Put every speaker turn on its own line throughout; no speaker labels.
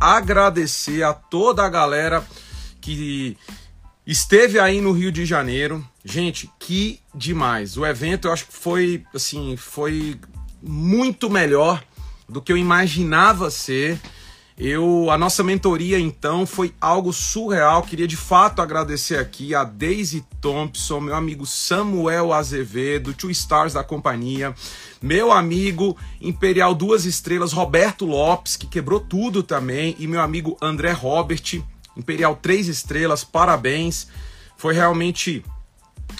agradecer a toda a galera que esteve aí no Rio de Janeiro. Gente, que demais. O evento eu acho que foi assim, foi muito melhor do que eu imaginava ser. Eu, a nossa mentoria então foi algo surreal. Queria de fato agradecer aqui a Daisy Thompson, meu amigo Samuel Azevedo, Two Stars da companhia, meu amigo Imperial Duas Estrelas Roberto Lopes, que quebrou tudo também, e meu amigo André Robert, Imperial Três Estrelas. Parabéns. Foi realmente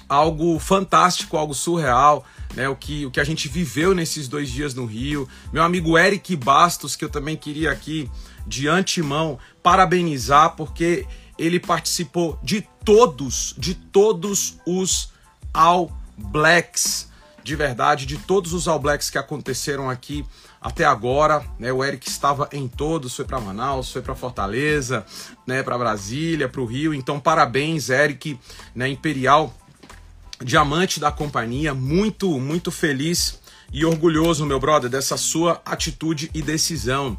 algo fantástico, algo surreal né, o, que, o que a gente viveu nesses dois dias no Rio. Meu amigo Eric Bastos, que eu também queria aqui de antemão parabenizar, porque ele participou de todos, de todos os All Blacks, de verdade, de todos os All Blacks que aconteceram aqui até agora, né? O Eric estava em todos, foi para Manaus, foi para Fortaleza, né, para Brasília, para o Rio. Então, parabéns, Eric, né, Imperial diamante da companhia, muito, muito feliz e orgulhoso, meu brother, dessa sua atitude e decisão.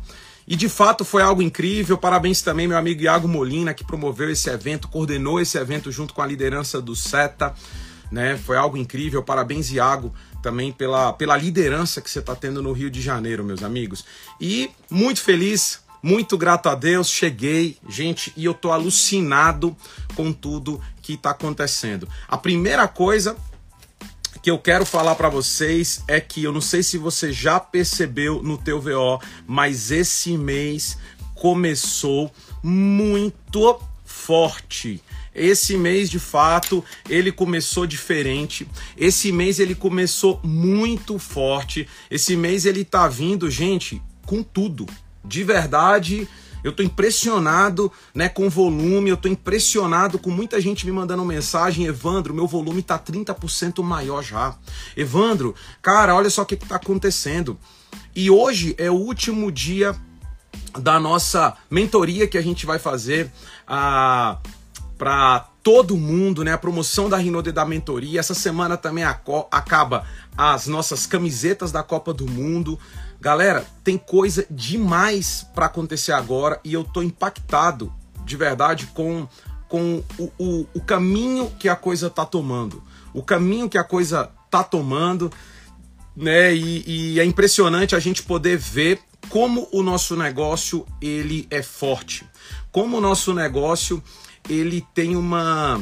E de fato foi algo incrível. Parabéns também meu amigo Iago Molina que promoveu esse evento, coordenou esse evento junto com a liderança do SETA, né? Foi algo incrível. Parabéns Iago também pela, pela liderança que você está tendo no Rio de Janeiro, meus amigos. E muito feliz muito grato a Deus, cheguei, gente, e eu tô alucinado com tudo que está acontecendo. A primeira coisa que eu quero falar para vocês é que eu não sei se você já percebeu no teu VO, mas esse mês começou muito forte. Esse mês, de fato, ele começou diferente. Esse mês ele começou muito forte. Esse mês ele tá vindo, gente, com tudo de verdade, eu tô impressionado, né, com volume, eu tô impressionado com muita gente me mandando mensagem, Evandro, meu volume tá 30% maior já. Evandro, cara, olha só o que, que tá acontecendo. E hoje é o último dia da nossa mentoria que a gente vai fazer a para todo mundo, né? A promoção da Rinode da mentoria. Essa semana também acaba as nossas camisetas da Copa do Mundo. Galera, tem coisa demais para acontecer agora e eu tô impactado de verdade com, com o, o, o caminho que a coisa tá tomando. O caminho que a coisa tá tomando, né? E, e é impressionante a gente poder ver como o nosso negócio ele é forte, como o nosso negócio ele tem uma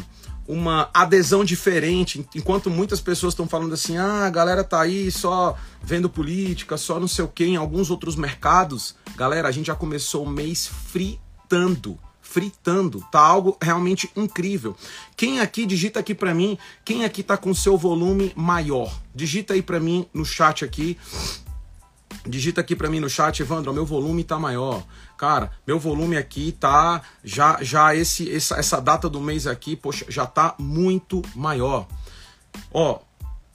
uma adesão diferente, enquanto muitas pessoas estão falando assim, ah, a galera tá aí só vendo política, só não sei o que, em alguns outros mercados, galera, a gente já começou o mês fritando, fritando, tá algo realmente incrível. Quem aqui digita aqui para mim, quem aqui tá com seu volume maior? Digita aí para mim no chat aqui. Digita aqui para mim no chat, Evandro, meu volume tá maior. Cara, meu volume aqui tá já já esse essa, essa data do mês aqui, poxa, já tá muito maior. Ó,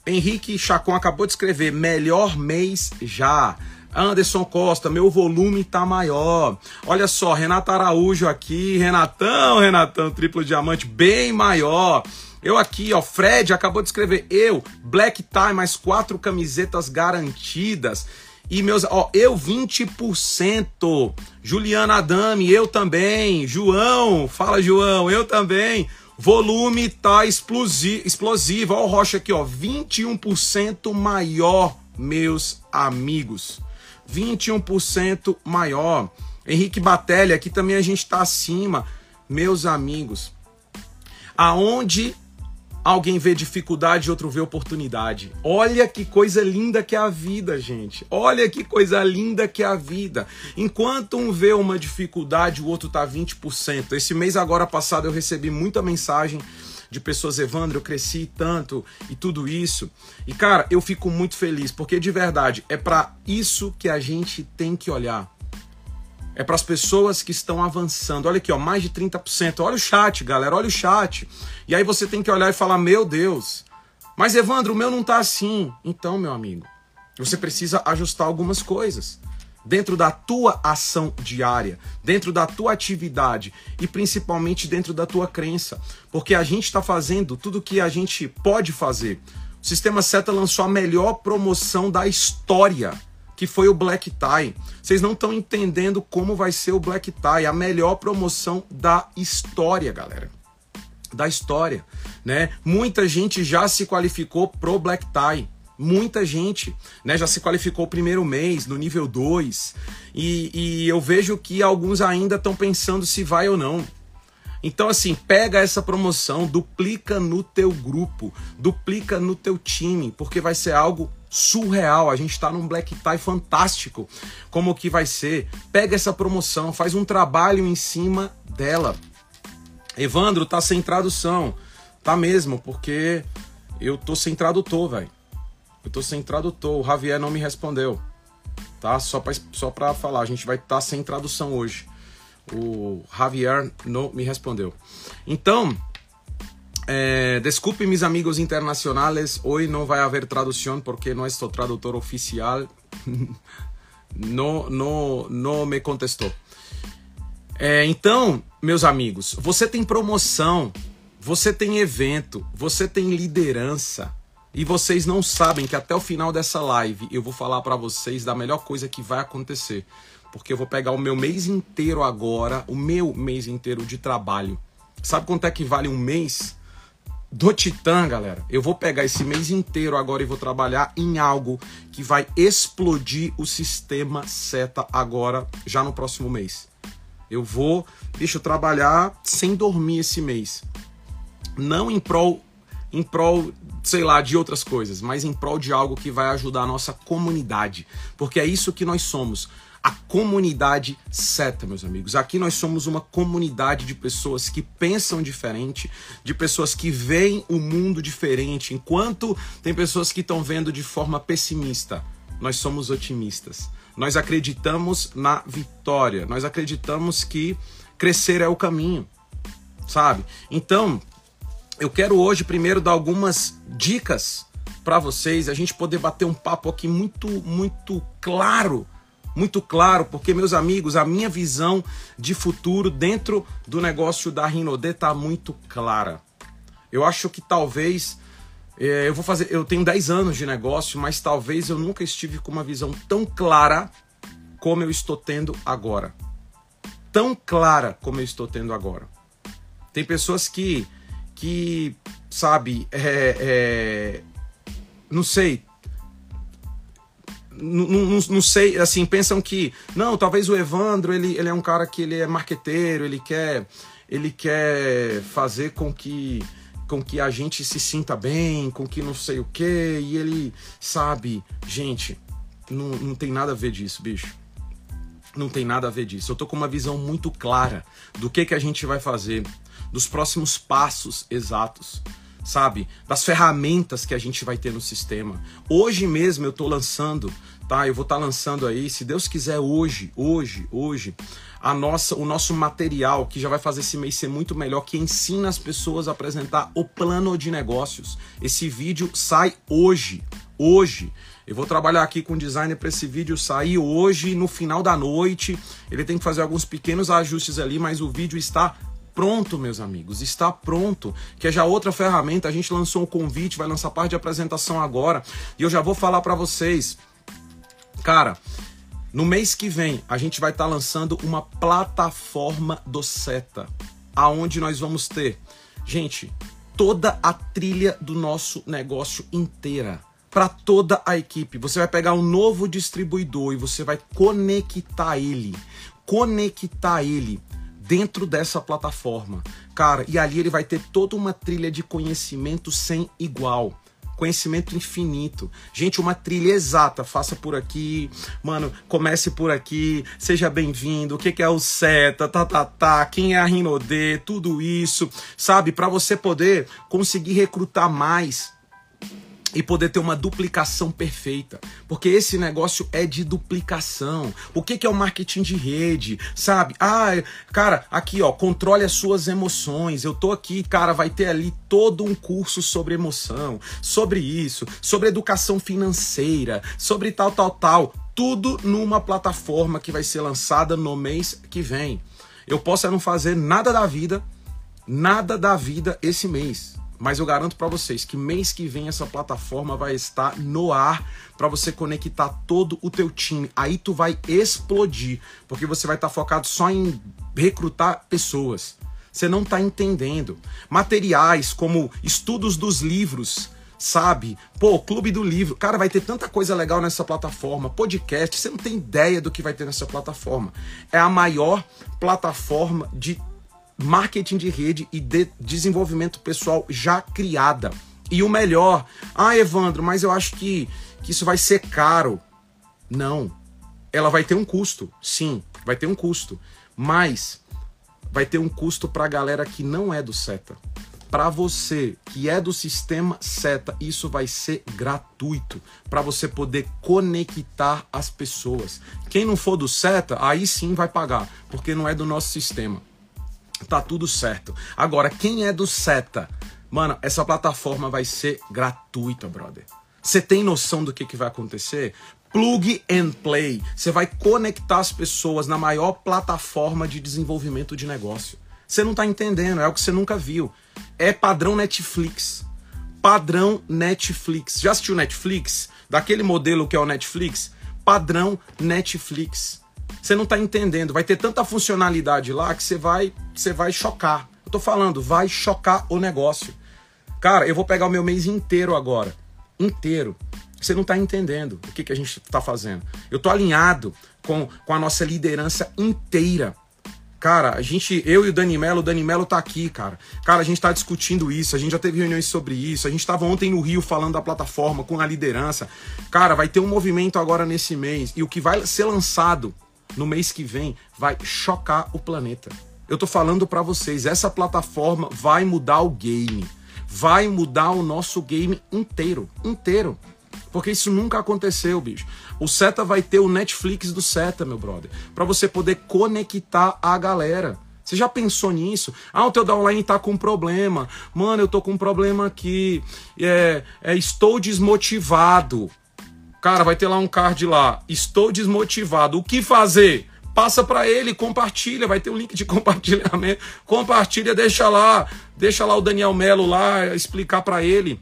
Henrique Chacon acabou de escrever melhor mês já. Anderson Costa, meu volume tá maior. Olha só, Renata Araújo aqui, Renatão, Renatão, triplo diamante, bem maior. Eu aqui, ó, Fred acabou de escrever, eu, Black Tie, mais quatro camisetas garantidas. E meus, ó, eu 20%. Juliana Adame, eu também. João, fala João, eu também. Volume tá explosivo, explosivo. Ó o Rocha aqui, ó, 21% maior, meus amigos. 21% maior. Henrique Batelli, aqui também a gente tá acima, meus amigos. Aonde Alguém vê dificuldade, outro vê oportunidade. Olha que coisa linda que é a vida, gente. Olha que coisa linda que é a vida. Enquanto um vê uma dificuldade, o outro tá 20%. Esse mês agora passado eu recebi muita mensagem de pessoas, Evandro, eu cresci tanto e tudo isso. E cara, eu fico muito feliz, porque de verdade é para isso que a gente tem que olhar. É para as pessoas que estão avançando. Olha aqui, ó, mais de 30%. Olha o chat, galera, olha o chat. E aí você tem que olhar e falar: "Meu Deus, mas Evandro, o meu não tá assim". Então, meu amigo, você precisa ajustar algumas coisas dentro da tua ação diária, dentro da tua atividade e principalmente dentro da tua crença, porque a gente está fazendo tudo o que a gente pode fazer. O Sistema Seta lançou a melhor promoção da história que foi o Black Tie. Vocês não estão entendendo como vai ser o Black Tie, a melhor promoção da história, galera. Da história, né? Muita gente já se qualificou pro Black Tie. Muita gente, né, já se qualificou o primeiro mês, no nível 2, e, e eu vejo que alguns ainda estão pensando se vai ou não. Então, assim, pega essa promoção, duplica no teu grupo, duplica no teu time, porque vai ser algo surreal. A gente está num black tie fantástico. Como que vai ser? Pega essa promoção, faz um trabalho em cima dela. Evandro, tá sem tradução. Tá mesmo, porque eu tô sem tradutor, velho. Eu tô sem tradutor. O Javier não me respondeu. Tá? Só pra, só pra falar, a gente vai estar tá sem tradução hoje. O Javier não me respondeu. Então, é, desculpe mis amigos internacionais, hoje não vai haver tradução porque não sou tradutor oficial. não, não, não me contestou. É, então, meus amigos, você tem promoção, você tem evento, você tem liderança. E vocês não sabem que até o final dessa live eu vou falar para vocês da melhor coisa que vai acontecer porque eu vou pegar o meu mês inteiro agora, o meu mês inteiro de trabalho. Sabe quanto é que vale um mês? Do Titã, galera. Eu vou pegar esse mês inteiro agora e vou trabalhar em algo que vai explodir o sistema seta agora, já no próximo mês. Eu vou, deixa eu trabalhar sem dormir esse mês. Não em prol, em prol, sei lá, de outras coisas, mas em prol de algo que vai ajudar a nossa comunidade. Porque é isso que nós somos a comunidade seta, meus amigos. Aqui nós somos uma comunidade de pessoas que pensam diferente, de pessoas que veem o mundo diferente, enquanto tem pessoas que estão vendo de forma pessimista. Nós somos otimistas. Nós acreditamos na vitória. Nós acreditamos que crescer é o caminho, sabe? Então, eu quero hoje primeiro dar algumas dicas para vocês, a gente poder bater um papo aqui muito, muito claro muito claro, porque, meus amigos, a minha visão de futuro dentro do negócio da Rinode está muito clara. Eu acho que talvez. É, eu vou fazer. Eu tenho 10 anos de negócio, mas talvez eu nunca estive com uma visão tão clara como eu estou tendo agora. Tão clara como eu estou tendo agora. Tem pessoas que. que sabe. É, é, não sei, não, sei, assim, pensam que, não, talvez o Evandro, ele, ele é um cara que ele é marqueteiro, ele quer, ele quer fazer com que, com que a gente se sinta bem, com que não sei o que, e ele, sabe, gente, não, não tem nada a ver disso, bicho. Não tem nada a ver disso. Eu tô com uma visão muito clara do que, que a gente vai fazer, dos próximos passos exatos sabe? Das ferramentas que a gente vai ter no sistema. Hoje mesmo eu estou lançando, tá? Eu vou estar tá lançando aí, se Deus quiser, hoje, hoje, hoje, a nossa, o nosso material que já vai fazer esse mês ser muito melhor, que ensina as pessoas a apresentar o plano de negócios. Esse vídeo sai hoje, hoje. Eu vou trabalhar aqui com o designer para esse vídeo sair hoje, no final da noite. Ele tem que fazer alguns pequenos ajustes ali, mas o vídeo está pronto, meus amigos, está pronto. Que é já outra ferramenta, a gente lançou um convite, vai lançar parte de apresentação agora, e eu já vou falar para vocês. Cara, no mês que vem a gente vai estar tá lançando uma plataforma do Seta, aonde nós vamos ter, gente, toda a trilha do nosso negócio inteira para toda a equipe. Você vai pegar um novo distribuidor e você vai conectar ele, conectar ele dentro dessa plataforma. Cara, e ali ele vai ter toda uma trilha de conhecimento sem igual conhecimento infinito. Gente, uma trilha exata. Faça por aqui, mano. Comece por aqui. Seja bem-vindo. O que, é o seta, tá, tá, tá. Quem é a Rinode, tudo isso, sabe? Para você poder conseguir recrutar mais e poder ter uma duplicação perfeita. Porque esse negócio é de duplicação. O que, que é o marketing de rede? Sabe? Ah, cara, aqui ó, controle as suas emoções. Eu tô aqui, cara, vai ter ali todo um curso sobre emoção, sobre isso, sobre educação financeira, sobre tal, tal, tal. Tudo numa plataforma que vai ser lançada no mês que vem. Eu posso não fazer nada da vida, nada da vida esse mês Mas eu garanto para vocês que mês que vem essa plataforma vai estar no ar para você conectar todo o teu time. Aí tu vai explodir, porque você vai estar tá focado só em recrutar pessoas. Você não está entendendo. Materiais como estudos dos livros, sabe? Pô, Clube do Livro. Cara, vai ter tanta coisa legal nessa plataforma. Podcast, você não tem ideia do que vai ter nessa plataforma. É a maior plataforma de marketing de rede e de desenvolvimento pessoal já criada. E o melhor, ah, Evandro, mas eu acho que, que isso vai ser caro. Não. Ela vai ter um custo, sim, vai ter um custo. Mas vai ter um custo para a galera que não é do SETA. Para você que é do sistema SETA, isso vai ser gratuito para você poder conectar as pessoas. Quem não for do SETA, aí sim vai pagar, porque não é do nosso sistema tá tudo certo. Agora, quem é do SETA? Mano, essa plataforma vai ser gratuita, brother. Você tem noção do que, que vai acontecer? Plug and play. Você vai conectar as pessoas na maior plataforma de desenvolvimento de negócio. Você não tá entendendo, é o que você nunca viu. É padrão Netflix. Padrão Netflix. Já assistiu Netflix? Daquele modelo que é o Netflix? Padrão Netflix. Você não está entendendo. Vai ter tanta funcionalidade lá que você vai, você vai chocar. Eu tô falando, vai chocar o negócio. Cara, eu vou pegar o meu mês inteiro agora. Inteiro. Você não está entendendo o que, que a gente está fazendo. Eu tô alinhado com, com a nossa liderança inteira. Cara, a gente, eu e o Dani Mello, o Dani Mello tá aqui, cara. Cara, a gente tá discutindo isso, a gente já teve reuniões sobre isso, a gente tava ontem no Rio falando da plataforma com a liderança. Cara, vai ter um movimento agora nesse mês e o que vai ser lançado no mês que vem vai chocar o planeta. Eu tô falando para vocês, essa plataforma vai mudar o game. Vai mudar o nosso game inteiro, inteiro. Porque isso nunca aconteceu, bicho. O Seta vai ter o Netflix do Seta, meu brother, para você poder conectar a galera. Você já pensou nisso? Ah, o teu downline tá com problema. Mano, eu tô com um problema aqui. É, é, estou desmotivado. Cara, vai ter lá um card lá. Estou desmotivado. O que fazer? Passa para ele, compartilha, vai ter um link de compartilhamento. Compartilha, deixa lá, deixa lá o Daniel Melo lá explicar para ele.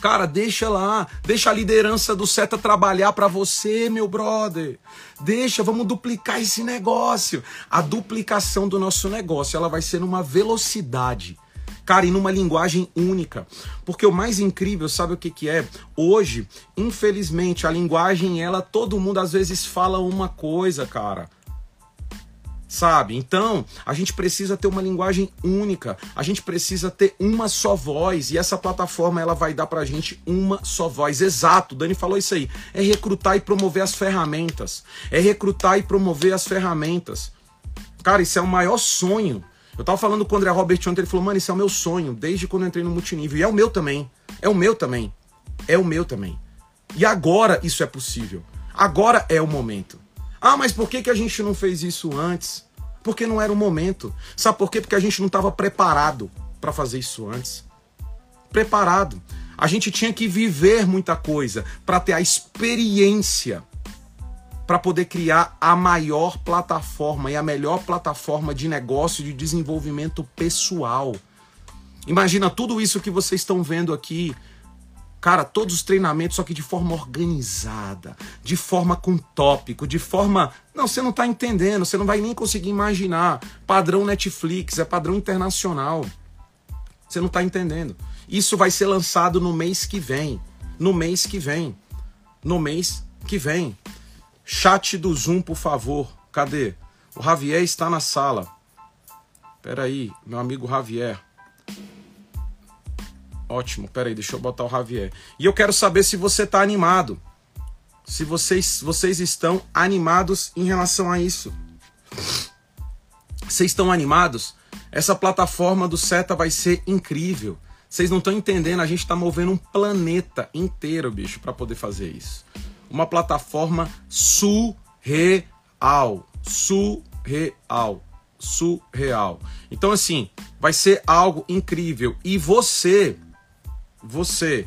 Cara, deixa lá, deixa a liderança do Seta trabalhar para você, meu brother. Deixa, vamos duplicar esse negócio. A duplicação do nosso negócio, ela vai ser numa velocidade cara, e numa linguagem única. Porque o mais incrível, sabe o que, que é? Hoje, infelizmente, a linguagem, ela, todo mundo às vezes fala uma coisa, cara sabe? Então, a gente precisa ter uma linguagem única, a gente precisa ter uma só voz e essa plataforma ela vai dar pra gente uma só voz. Exato, Dani falou isso aí. É recrutar e promover as ferramentas. É recrutar e promover as ferramentas. Cara, isso é o maior sonho eu tava falando com o André Robert ontem, ele falou, mano, isso é o meu sonho, desde quando eu entrei no multinível. E é o meu também. É o meu também. É o meu também. E agora isso é possível. Agora é o momento. Ah, mas por que, que a gente não fez isso antes? Porque não era o momento. Sabe por quê? Porque a gente não estava preparado para fazer isso antes. Preparado. A gente tinha que viver muita coisa para ter a experiência para poder criar a maior plataforma e a melhor plataforma de negócio de desenvolvimento pessoal. Imagina tudo isso que vocês estão vendo aqui. Cara, todos os treinamentos, só que de forma organizada, de forma com tópico, de forma. Não, você não está entendendo, você não vai nem conseguir imaginar. Padrão Netflix, é padrão internacional. Você não está entendendo. Isso vai ser lançado no mês que vem. No mês que vem. No mês que vem. Chat do Zoom, por favor. Cadê? O Javier está na sala. Pera aí, meu amigo Javier. Ótimo, pera aí, deixa eu botar o Javier. E eu quero saber se você está animado. Se vocês, vocês estão animados em relação a isso. Vocês estão animados? Essa plataforma do Seta vai ser incrível. Vocês não estão entendendo, a gente está movendo um planeta inteiro, bicho, para poder fazer isso uma plataforma surreal. Surreal. Surreal. Então, assim, vai ser algo incrível. E você, você.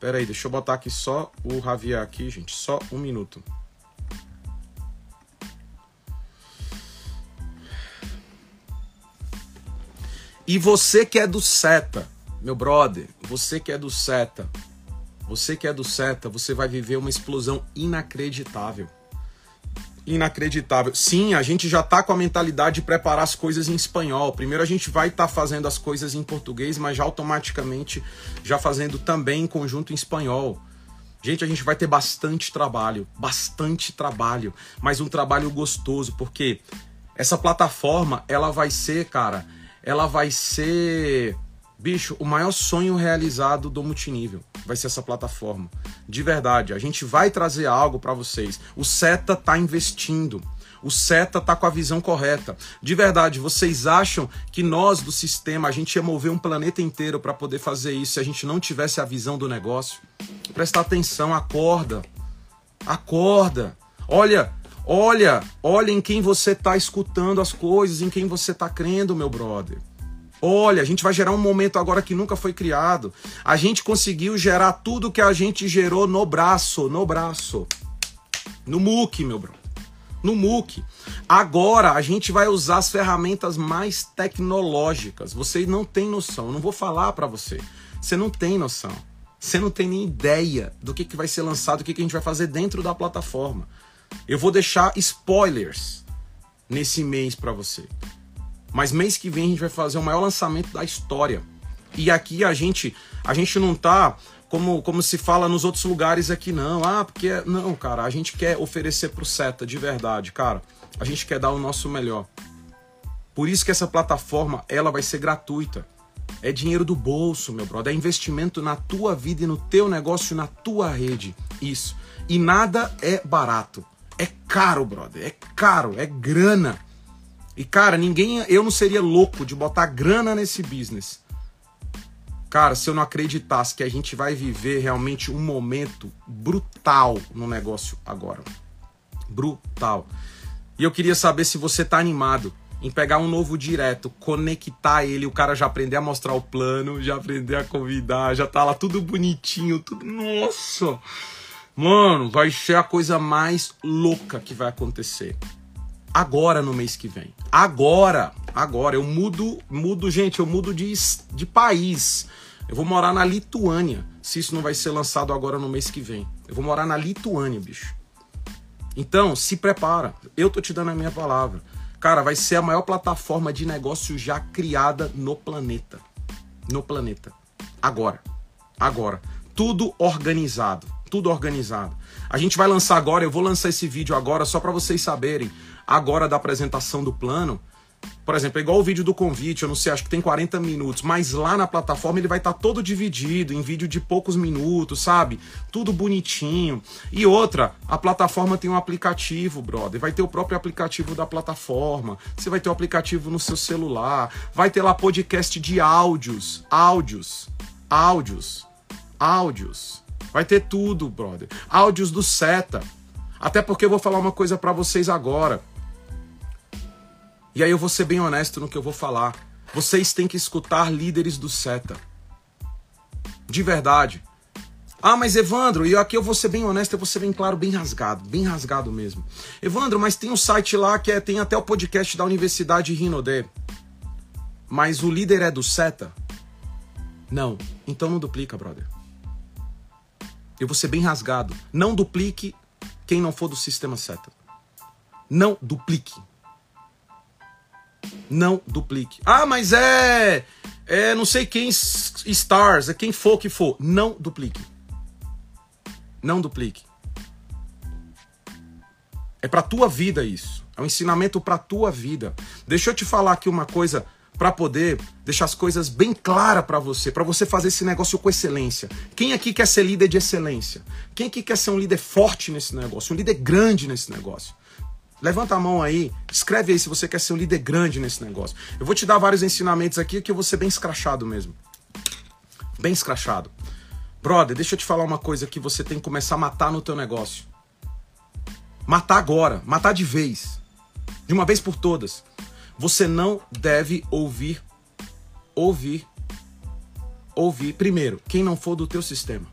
Pera aí, deixa eu botar aqui só o Javier aqui, gente. Só um minuto. E você que é do SETA, Meu brother, você que é do Seta, você que é do Seta, você vai viver uma explosão inacreditável. Inacreditável. Sim, a gente já tá com a mentalidade de preparar as coisas em espanhol. Primeiro a gente vai estar tá fazendo as coisas em português, mas já automaticamente já fazendo também em conjunto em espanhol. Gente, a gente vai ter bastante trabalho, bastante trabalho, mas um trabalho gostoso, porque essa plataforma, ela vai ser, cara, ela vai ser Bicho, o maior sonho realizado do multinível vai ser essa plataforma. De verdade, a gente vai trazer algo para vocês. O Seta tá investindo. O Seta tá com a visão correta. De verdade, vocês acham que nós do sistema a gente ia mover um planeta inteiro para poder fazer isso se a gente não tivesse a visão do negócio? Presta atenção, acorda. Acorda. Olha, olha, olha em quem você tá escutando as coisas, em quem você tá crendo, meu brother. Olha, a gente vai gerar um momento agora que nunca foi criado. A gente conseguiu gerar tudo que a gente gerou no braço, no braço. No MOOC, meu bro. No MOOC. Agora a gente vai usar as ferramentas mais tecnológicas. Você não tem noção. Eu não vou falar para você. Você não tem noção. Você não tem nem ideia do que, que vai ser lançado, o que, que a gente vai fazer dentro da plataforma. Eu vou deixar spoilers nesse mês para você. Mas mês que vem a gente vai fazer o maior lançamento da história. E aqui a gente a gente não tá como, como se fala nos outros lugares aqui, não. Ah, porque. Não, cara, a gente quer oferecer pro SETA de verdade, cara. A gente quer dar o nosso melhor. Por isso que essa plataforma ela vai ser gratuita. É dinheiro do bolso, meu brother. É investimento na tua vida e no teu negócio, na tua rede. Isso. E nada é barato. É caro, brother. É caro, é grana. E cara, ninguém, eu não seria louco de botar grana nesse business. Cara, se eu não acreditasse que a gente vai viver realmente um momento brutal no negócio agora. Brutal. E eu queria saber se você tá animado em pegar um novo direto, conectar ele, o cara já aprender a mostrar o plano, já aprender a convidar, já tá lá tudo bonitinho, tudo. Nossa! Mano, vai ser a coisa mais louca que vai acontecer agora no mês que vem. Agora, agora eu mudo, mudo, gente, eu mudo de, de país. Eu vou morar na Lituânia, se isso não vai ser lançado agora no mês que vem. Eu vou morar na Lituânia, bicho. Então, se prepara. Eu tô te dando a minha palavra. Cara, vai ser a maior plataforma de negócio já criada no planeta. No planeta. Agora. Agora. Tudo organizado. Tudo organizado. A gente vai lançar agora, eu vou lançar esse vídeo agora só para vocês saberem agora da apresentação do plano. Por exemplo, é igual o vídeo do convite, eu não sei, acho que tem 40 minutos, mas lá na plataforma ele vai estar tá todo dividido em vídeo de poucos minutos, sabe? Tudo bonitinho. E outra, a plataforma tem um aplicativo, brother. Vai ter o próprio aplicativo da plataforma. Você vai ter o aplicativo no seu celular. Vai ter lá podcast de áudios, áudios, áudios, áudios. Vai ter tudo, brother. Áudios do Seta. Até porque eu vou falar uma coisa para vocês agora. E aí eu vou ser bem honesto no que eu vou falar. Vocês têm que escutar líderes do SETA. De verdade. Ah, mas Evandro, e aqui eu vou ser bem honesto, eu vou ser bem claro, bem rasgado, bem rasgado mesmo. Evandro, mas tem um site lá que é, tem até o podcast da Universidade Rinodé. Mas o líder é do SETA? Não. Então não duplica, brother. Eu vou ser bem rasgado. Não duplique quem não for do sistema SETA. Não duplique. Não duplique. Ah, mas é. É não sei quem stars, é quem for que for. Não duplique. Não duplique. É para tua vida isso. É um ensinamento para tua vida. Deixa eu te falar aqui uma coisa para poder deixar as coisas bem claras para você, para você fazer esse negócio com excelência. Quem aqui quer ser líder de excelência? Quem aqui quer ser um líder forte nesse negócio, um líder grande nesse negócio? Levanta a mão aí, escreve aí se você quer ser um líder grande nesse negócio. Eu vou te dar vários ensinamentos aqui que eu vou ser bem escrachado mesmo. Bem escrachado. Brother, deixa eu te falar uma coisa que você tem que começar a matar no teu negócio. Matar agora, matar de vez. De uma vez por todas. Você não deve ouvir, ouvir, ouvir, primeiro, quem não for do teu sistema.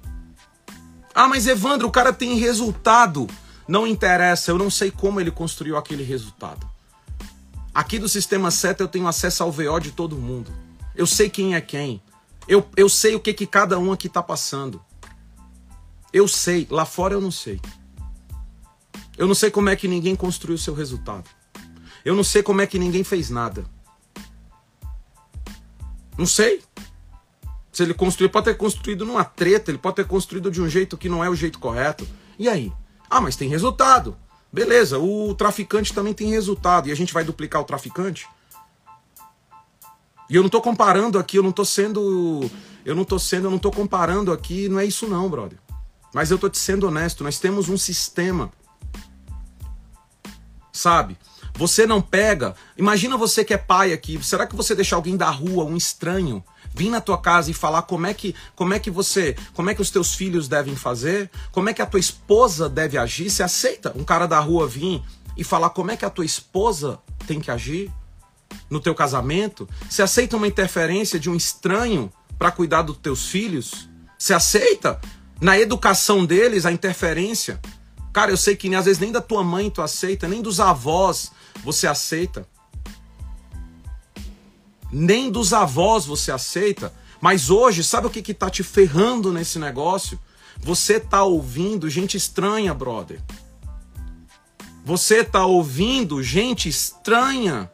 Ah, mas Evandro, o cara tem resultado. Não interessa, eu não sei como ele construiu aquele resultado. Aqui do sistema SETA eu tenho acesso ao VO de todo mundo. Eu sei quem é quem. Eu, eu sei o que, que cada um aqui tá passando. Eu sei, lá fora eu não sei. Eu não sei como é que ninguém construiu seu resultado. Eu não sei como é que ninguém fez nada. Não sei. Se ele construiu, pode ter construído numa treta, ele pode ter construído de um jeito que não é o jeito correto. E aí? Ah, mas tem resultado. Beleza, o traficante também tem resultado. E a gente vai duplicar o traficante? E eu não tô comparando aqui, eu não tô sendo. Eu não tô sendo, eu não tô comparando aqui, não é isso não, brother. Mas eu tô te sendo honesto, nós temos um sistema. Sabe? Você não pega. Imagina você que é pai aqui. Será que você deixa alguém da rua, um estranho, vir na tua casa e falar como é que como é que você, como é que os teus filhos devem fazer, como é que a tua esposa deve agir? Você aceita um cara da rua vir e falar como é que a tua esposa tem que agir no teu casamento? Você aceita uma interferência de um estranho para cuidar dos teus filhos? Você aceita na educação deles a interferência? Cara, eu sei que às vezes nem da tua mãe tu aceita, nem dos avós você aceita. Nem dos avós você aceita. Mas hoje, sabe o que que tá te ferrando nesse negócio? Você tá ouvindo gente estranha, brother. Você tá ouvindo gente estranha.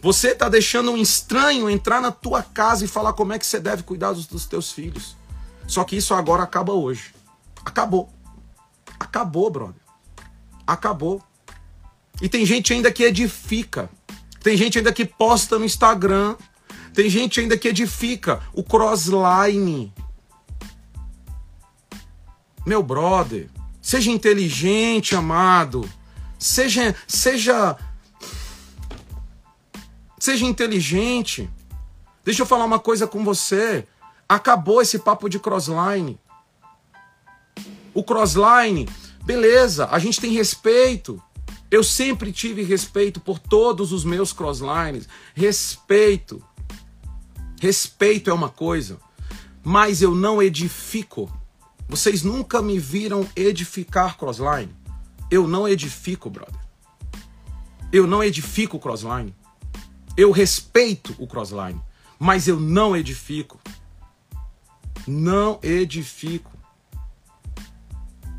Você tá deixando um estranho entrar na tua casa e falar como é que você deve cuidar dos, dos teus filhos. Só que isso agora acaba hoje. Acabou. Acabou, brother. Acabou. E tem gente ainda que edifica. Tem gente ainda que posta no Instagram. Tem gente ainda que edifica o crossline. Meu brother, seja inteligente, amado. Seja seja seja inteligente. Deixa eu falar uma coisa com você. Acabou esse papo de crossline. O crossline, beleza, a gente tem respeito. Eu sempre tive respeito por todos os meus crosslines. Respeito. Respeito é uma coisa, mas eu não edifico. Vocês nunca me viram edificar crossline. Eu não edifico, brother. Eu não edifico o crossline. Eu respeito o crossline, mas eu não edifico. Não edifico.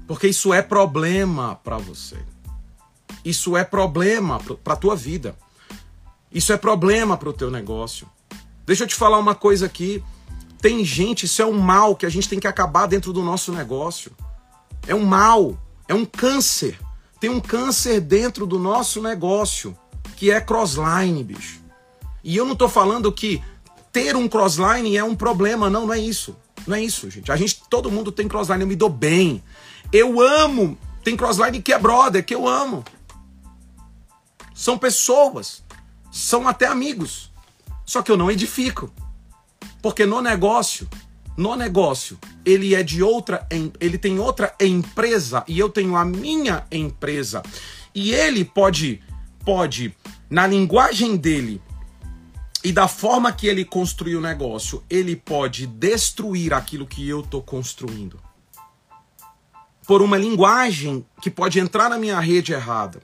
Porque isso é problema para você. Isso é problema para a tua vida. Isso é problema para o teu negócio. Deixa eu te falar uma coisa aqui. Tem gente, isso é um mal que a gente tem que acabar dentro do nosso negócio. É um mal, é um câncer. Tem um câncer dentro do nosso negócio, que é crossline, bicho. E eu não estou falando que ter um crossline é um problema, não, não é isso. Não é isso, gente. A gente, todo mundo tem crossline, eu me dou bem. Eu amo. Tem crossline que é brother, que eu amo são pessoas, são até amigos. Só que eu não edifico. Porque no negócio, no negócio, ele é de outra, ele tem outra empresa e eu tenho a minha empresa. E ele pode pode na linguagem dele e da forma que ele construiu o negócio, ele pode destruir aquilo que eu estou construindo. Por uma linguagem que pode entrar na minha rede errada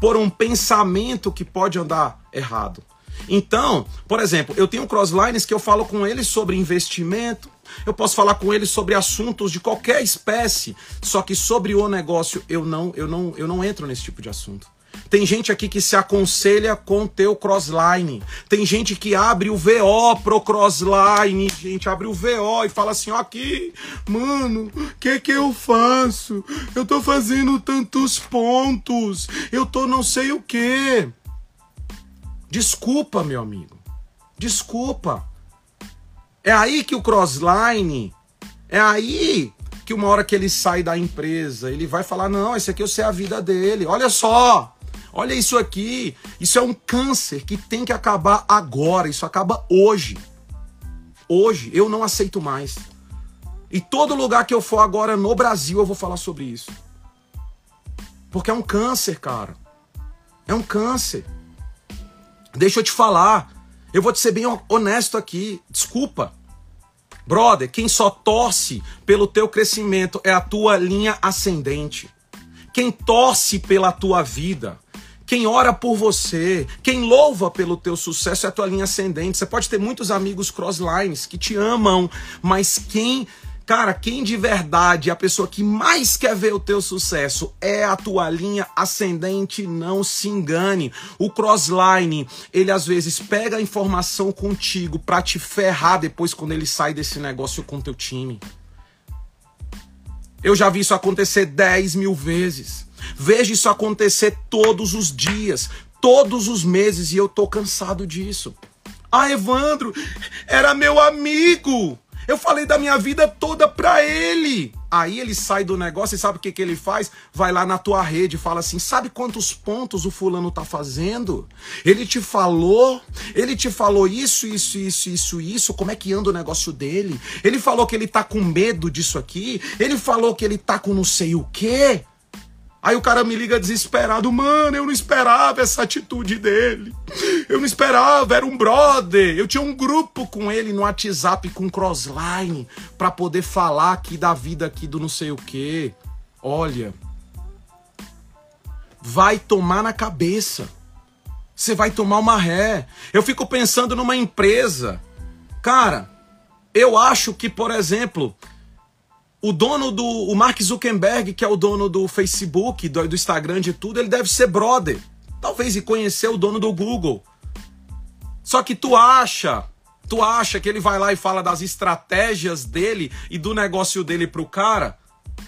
por um pensamento que pode andar errado. Então, por exemplo, eu tenho crosslines que eu falo com eles sobre investimento, eu posso falar com eles sobre assuntos de qualquer espécie, só que sobre o negócio eu não, eu não, eu não entro nesse tipo de assunto. Tem gente aqui que se aconselha com teu crossline. Tem gente que abre o VO pro crossline, gente, abre o VO e fala assim, ó aqui, mano, que que eu faço? Eu tô fazendo tantos pontos, eu tô não sei o que. Desculpa, meu amigo. Desculpa. É aí que o crossline, é aí que uma hora que ele sai da empresa, ele vai falar: não, esse aqui eu sei a vida dele. Olha só, Olha isso aqui. Isso é um câncer que tem que acabar agora. Isso acaba hoje. Hoje eu não aceito mais. E todo lugar que eu for agora no Brasil eu vou falar sobre isso. Porque é um câncer, cara. É um câncer. Deixa eu te falar. Eu vou te ser bem honesto aqui. Desculpa. Brother, quem só torce pelo teu crescimento é a tua linha ascendente. Quem torce pela tua vida Quem ora por você, quem louva pelo teu sucesso é a tua linha ascendente. Você pode ter muitos amigos crosslines que te amam, mas quem Cara, quem de verdade, a pessoa que mais quer ver o teu sucesso é a tua linha ascendente, não se engane. O crossline, ele às vezes pega a informação contigo para te ferrar depois quando ele sai desse negócio com teu time. Eu já vi isso acontecer 10 mil vezes. Vejo isso acontecer todos os dias, todos os meses, e eu tô cansado disso. Ah, Evandro, era meu amigo. Eu falei da minha vida toda pra ele. Aí ele sai do negócio e sabe o que, que ele faz? Vai lá na tua rede e fala assim: sabe quantos pontos o fulano tá fazendo? Ele te falou, ele te falou isso, isso, isso, isso, isso, como é que anda o negócio dele? Ele falou que ele tá com medo disso aqui, ele falou que ele tá com não sei o quê. Aí o cara me liga desesperado, mano, eu não esperava essa atitude dele. Eu não esperava, era um brother. Eu tinha um grupo com ele no WhatsApp com crossline para poder falar aqui da vida aqui do não sei o quê. Olha, vai tomar na cabeça. Você vai tomar uma ré. Eu fico pensando numa empresa. Cara, eu acho que, por exemplo, o dono do o Mark Zuckerberg, que é o dono do Facebook, do, do Instagram, de tudo, ele deve ser brother. Talvez e conhecer o dono do Google. Só que tu acha, tu acha que ele vai lá e fala das estratégias dele e do negócio dele pro cara?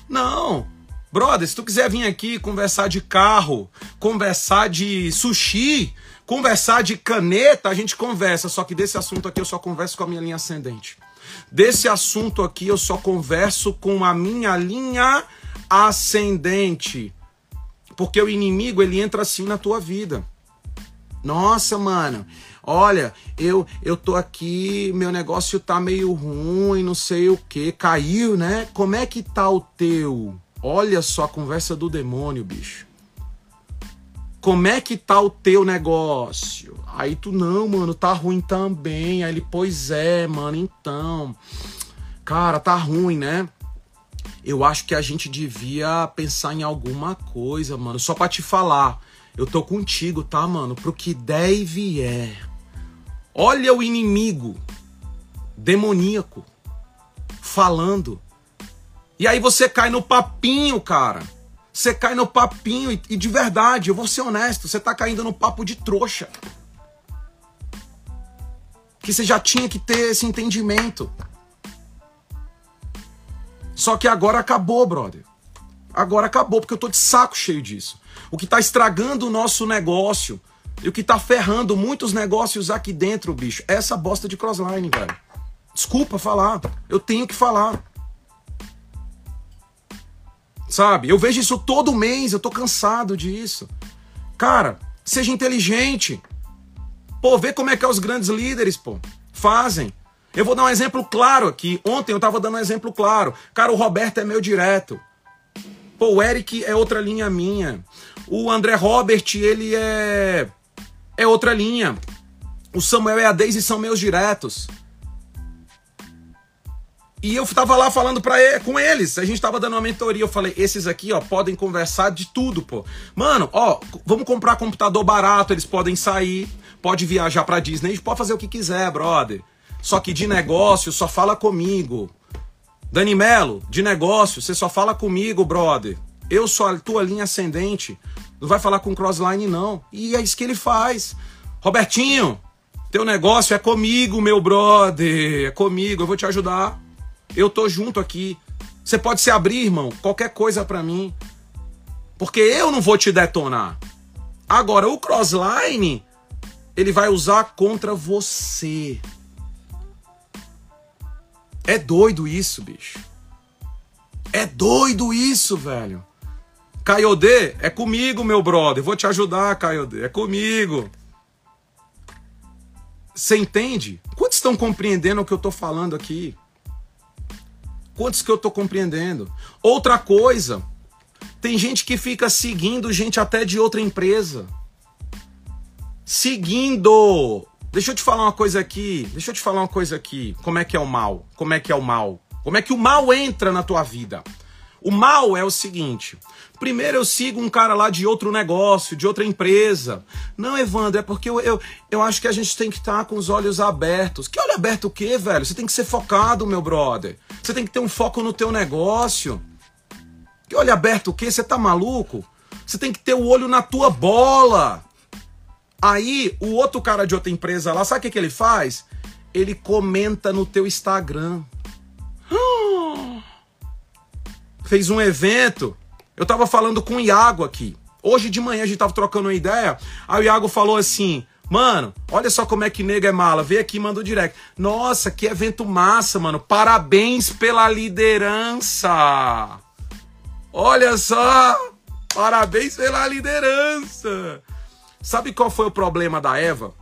Não. Brother, se tu quiser vir aqui conversar de carro, conversar de sushi, conversar de caneta, a gente conversa. Só que desse assunto aqui eu só converso com a minha linha ascendente. Desse assunto aqui eu só converso com a minha linha ascendente. Porque o inimigo, ele entra assim na tua vida. Nossa, mano. Olha, eu eu tô aqui, meu negócio tá meio ruim, não sei o que, caiu, né? Como é que tá o teu? Olha só a conversa do demônio, bicho. Como é que tá o teu negócio? Aí tu, não, mano, tá ruim também. Aí ele, pois é, mano, então. Cara, tá ruim, né? Eu acho que a gente devia pensar em alguma coisa, mano. Só pra te falar. Eu tô contigo, tá, mano? Pro que der e vier. Olha o inimigo demoníaco falando. E aí você cai no papinho, cara. Você cai no papinho e, e de verdade, eu vou ser honesto, você tá caindo no papo de trouxa que você já tinha que ter esse entendimento. Só que agora acabou, brother. Agora acabou, porque eu tô de saco cheio disso. O que tá estragando o nosso negócio e o que tá ferrando muitos negócios aqui dentro, bicho, é essa bosta de crossline, velho. Desculpa falar, eu tenho que falar. Sabe? Eu vejo isso todo mês, eu tô cansado disso. Cara, seja inteligente. Pô, vê como é que é os grandes líderes, pô. Fazem. Eu vou dar um exemplo claro aqui. Ontem eu tava dando um exemplo claro. Cara, o Roberto é meu direto. Pô, o Eric é outra linha minha. O André Robert, ele é é outra linha. O Samuel e a Deise são meus diretos. E eu tava lá falando pra ele, com eles. A gente tava dando uma mentoria. Eu falei, esses aqui, ó, podem conversar de tudo, pô. Mano, ó, vamos comprar computador barato, eles podem sair pode viajar para Disney, pode fazer o que quiser, brother. Só que de negócio só fala comigo. Dani Melo, de negócio, você só fala comigo, brother. Eu sou a tua linha ascendente. Não vai falar com crossline, não. E é isso que ele faz. Robertinho, teu negócio é comigo, meu brother. É comigo, eu vou te ajudar. Eu tô junto aqui. Você pode se abrir, irmão, qualquer coisa para mim. Porque eu não vou te detonar. Agora, o crossline, ele vai usar contra você. É doido isso, bicho. É doido isso, velho. Caiodê, é comigo, meu brother. Vou te ajudar, Caiodê. É comigo. Você entende? Quantos estão compreendendo o que eu estou falando aqui? Quantos que eu estou compreendendo? Outra coisa, tem gente que fica seguindo gente até de outra empresa. Seguindo. Deixa eu te falar uma coisa aqui. Deixa eu te falar uma coisa aqui. Como é que é o mal? Como é que é o mal? Como é que o mal entra na tua vida? O mal é o seguinte: primeiro eu sigo um cara lá de outro negócio, de outra empresa. Não, Evandro, é porque eu, eu, eu acho que a gente tem que estar tá com os olhos abertos. Que olho aberto o quê, velho? Você tem que ser focado, meu brother. Você tem que ter um foco no teu negócio. Que olho aberto o quê? Você tá maluco? Você tem que ter o olho na tua bola. Aí, o outro cara de outra empresa lá, sabe o que, que ele faz? Ele comenta no teu Instagram. Fez um evento. Eu tava falando com o Iago aqui. Hoje de manhã a gente tava trocando uma ideia. Aí o Iago falou assim: Mano, olha só como é que nega é mala. Vem aqui e mandou direct. Nossa, que evento massa, mano. Parabéns pela liderança. Olha só. Parabéns pela liderança. Sabe qual foi o problema da Eva?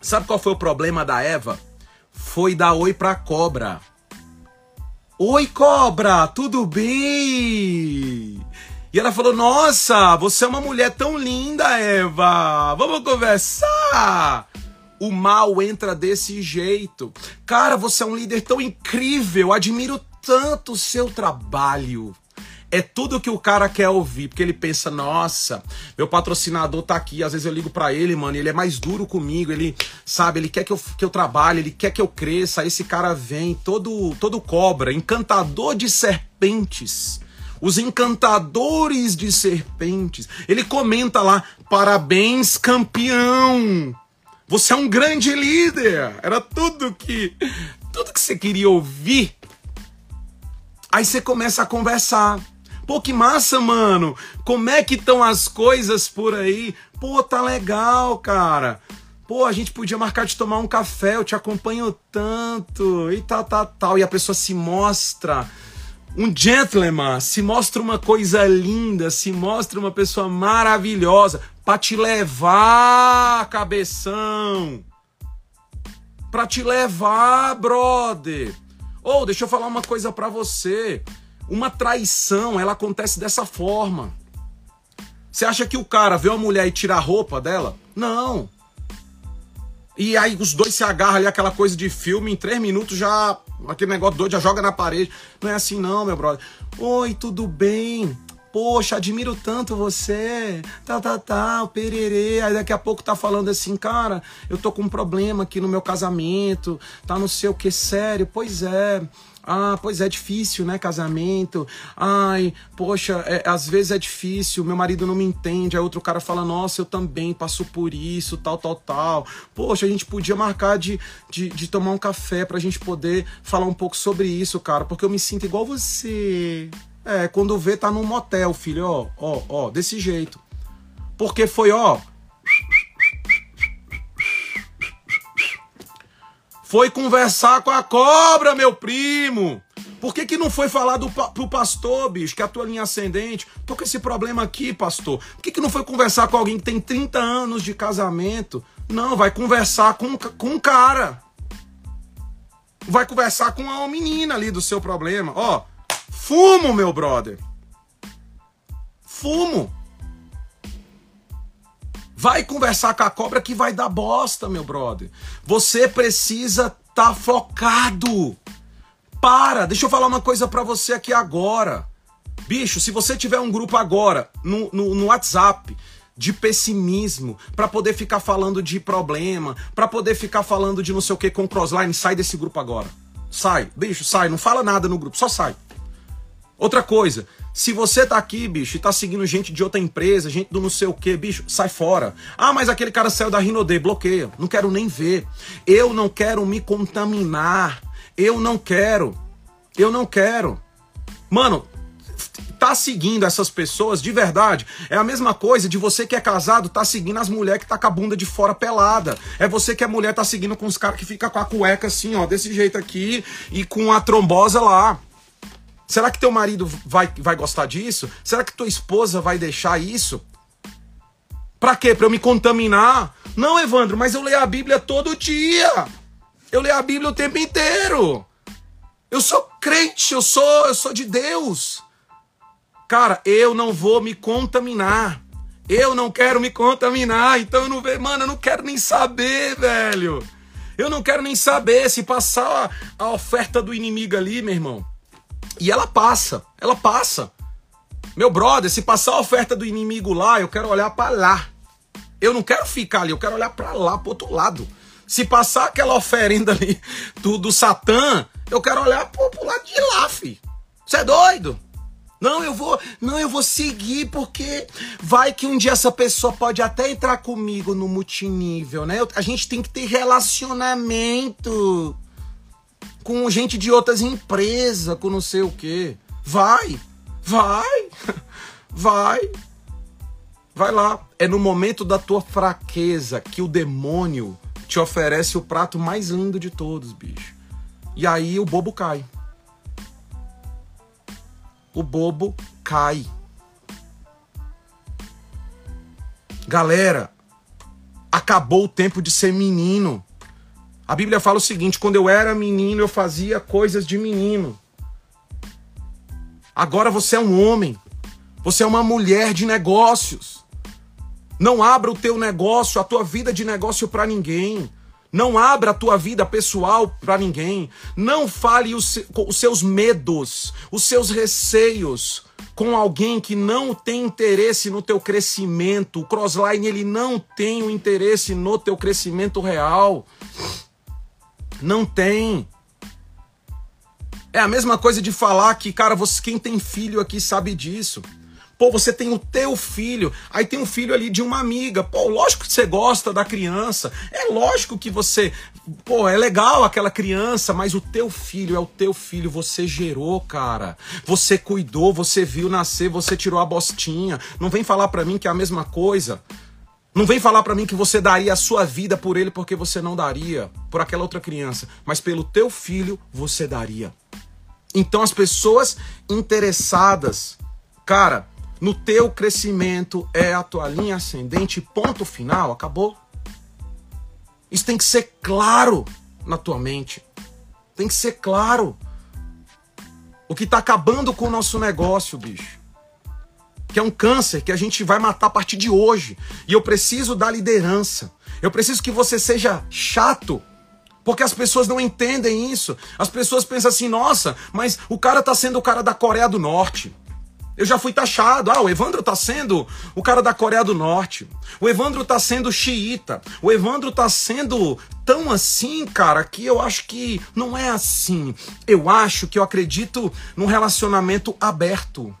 Sabe qual foi o problema da Eva? Foi dar oi pra cobra. Oi, cobra, tudo bem? E ela falou: Nossa, você é uma mulher tão linda, Eva. Vamos conversar. O mal entra desse jeito. Cara, você é um líder tão incrível. Admiro tanto o seu trabalho é tudo que o cara quer ouvir, porque ele pensa, nossa, meu patrocinador tá aqui, às vezes eu ligo para ele, mano, ele é mais duro comigo, ele, sabe, ele quer que eu, que eu trabalhe, ele quer que eu cresça, aí esse cara vem, todo, todo cobra, encantador de serpentes, os encantadores de serpentes, ele comenta lá, parabéns campeão, você é um grande líder, era tudo que, tudo que você queria ouvir, Aí você começa a conversar. Pô, que massa, mano. Como é que estão as coisas por aí? Pô, tá legal, cara. Pô, a gente podia marcar de tomar um café, eu te acompanho tanto, e tal, tal, tal. E a pessoa se mostra um gentleman, se mostra uma coisa linda, se mostra uma pessoa maravilhosa para te levar, cabeção. Para te levar, brother. Ou oh, deixa eu falar uma coisa para você. Uma traição, ela acontece dessa forma. Você acha que o cara vê uma mulher e tira a roupa dela? Não. E aí os dois se agarram ali, aquela coisa de filme, em três minutos já. Aquele negócio doido já joga na parede. Não é assim, não, meu brother. Oi, tudo bem? Poxa, admiro tanto você. Tal, tal, tal, pererê. Aí daqui a pouco tá falando assim, cara, eu tô com um problema aqui no meu casamento. Tá não sei o que, sério. Pois é. Ah, pois é difícil, né? Casamento. Ai, poxa, é, às vezes é difícil, meu marido não me entende. Aí outro cara fala, nossa, eu também passo por isso, tal, tal, tal. Poxa, a gente podia marcar de, de, de tomar um café pra gente poder falar um pouco sobre isso, cara, porque eu me sinto igual você. É, quando vê, tá num motel, filho, ó, ó, ó, desse jeito. Porque foi, ó, Foi conversar com a cobra, meu primo. Por que, que não foi falar do, pro pastor, bicho, que é a tua linha ascendente? Tô com esse problema aqui, pastor. Por que, que não foi conversar com alguém que tem 30 anos de casamento? Não, vai conversar com, com um cara. Vai conversar com uma menina ali do seu problema. Ó, fumo, meu brother. Fumo. Vai conversar com a cobra que vai dar bosta, meu brother. Você precisa estar tá focado. Para, deixa eu falar uma coisa para você aqui agora. Bicho, se você tiver um grupo agora no, no, no WhatsApp de pessimismo, para poder ficar falando de problema, para poder ficar falando de não sei o que com crossline, sai desse grupo agora. Sai, bicho, sai, não fala nada no grupo, só sai. Outra coisa, se você tá aqui, bicho, e tá seguindo gente de outra empresa, gente do não sei o que, bicho, sai fora. Ah, mas aquele cara saiu da Rinode, bloqueia. Não quero nem ver. Eu não quero me contaminar. Eu não quero. Eu não quero. Mano, tá seguindo essas pessoas de verdade é a mesma coisa de você que é casado tá seguindo as mulheres que tá com a bunda de fora pelada. É você que é mulher tá seguindo com os caras que fica com a cueca assim, ó, desse jeito aqui e com a trombosa lá. Será que teu marido vai, vai gostar disso? Será que tua esposa vai deixar isso? Pra quê? Pra eu me contaminar? Não, Evandro, mas eu leio a Bíblia todo dia. Eu leio a Bíblia o tempo inteiro. Eu sou crente, eu sou, eu sou de Deus. Cara, eu não vou me contaminar. Eu não quero me contaminar. Então eu não vejo, mano, eu não quero nem saber, velho. Eu não quero nem saber se passar a, a oferta do inimigo ali, meu irmão. E ela passa, ela passa. Meu brother, se passar a oferta do inimigo lá, eu quero olhar para lá. Eu não quero ficar ali, eu quero olhar para lá, pro outro lado. Se passar aquela oferenda ali do, do Satã, eu quero olhar pro, pro lado de lá, fi. Você é doido? Não, eu vou, não, eu vou seguir porque vai que um dia essa pessoa pode até entrar comigo no multinível, né? A gente tem que ter relacionamento com gente de outras empresas, com não sei o quê. Vai, vai, vai. Vai lá. É no momento da tua fraqueza que o demônio te oferece o prato mais lindo de todos, bicho. E aí o bobo cai. O bobo cai. Galera, acabou o tempo de ser menino. A Bíblia fala o seguinte: quando eu era menino, eu fazia coisas de menino. Agora você é um homem. Você é uma mulher de negócios. Não abra o teu negócio, a tua vida de negócio para ninguém. Não abra a tua vida pessoal para ninguém. Não fale os, os seus medos, os seus receios com alguém que não tem interesse no teu crescimento. O Crossline ele não tem o interesse no teu crescimento real. Não tem. É a mesma coisa de falar que, cara, você quem tem filho aqui sabe disso. Pô, você tem o teu filho, aí tem um filho ali de uma amiga. Pô, lógico que você gosta da criança. É lógico que você, pô, é legal aquela criança, mas o teu filho é o teu filho, você gerou, cara. Você cuidou, você viu nascer, você tirou a bostinha. Não vem falar para mim que é a mesma coisa. Não vem falar para mim que você daria a sua vida por ele porque você não daria por aquela outra criança, mas pelo teu filho você daria. Então as pessoas interessadas, cara, no teu crescimento é a tua linha ascendente, ponto final, acabou. Isso tem que ser claro na tua mente. Tem que ser claro. O que está acabando com o nosso negócio, bicho que é um câncer que a gente vai matar a partir de hoje. E eu preciso da liderança. Eu preciso que você seja chato. Porque as pessoas não entendem isso. As pessoas pensam assim: nossa, mas o cara tá sendo o cara da Coreia do Norte. Eu já fui taxado. Ah, o Evandro tá sendo o cara da Coreia do Norte. O Evandro tá sendo xiita. O Evandro tá sendo tão assim, cara, que eu acho que não é assim. Eu acho que eu acredito num relacionamento aberto.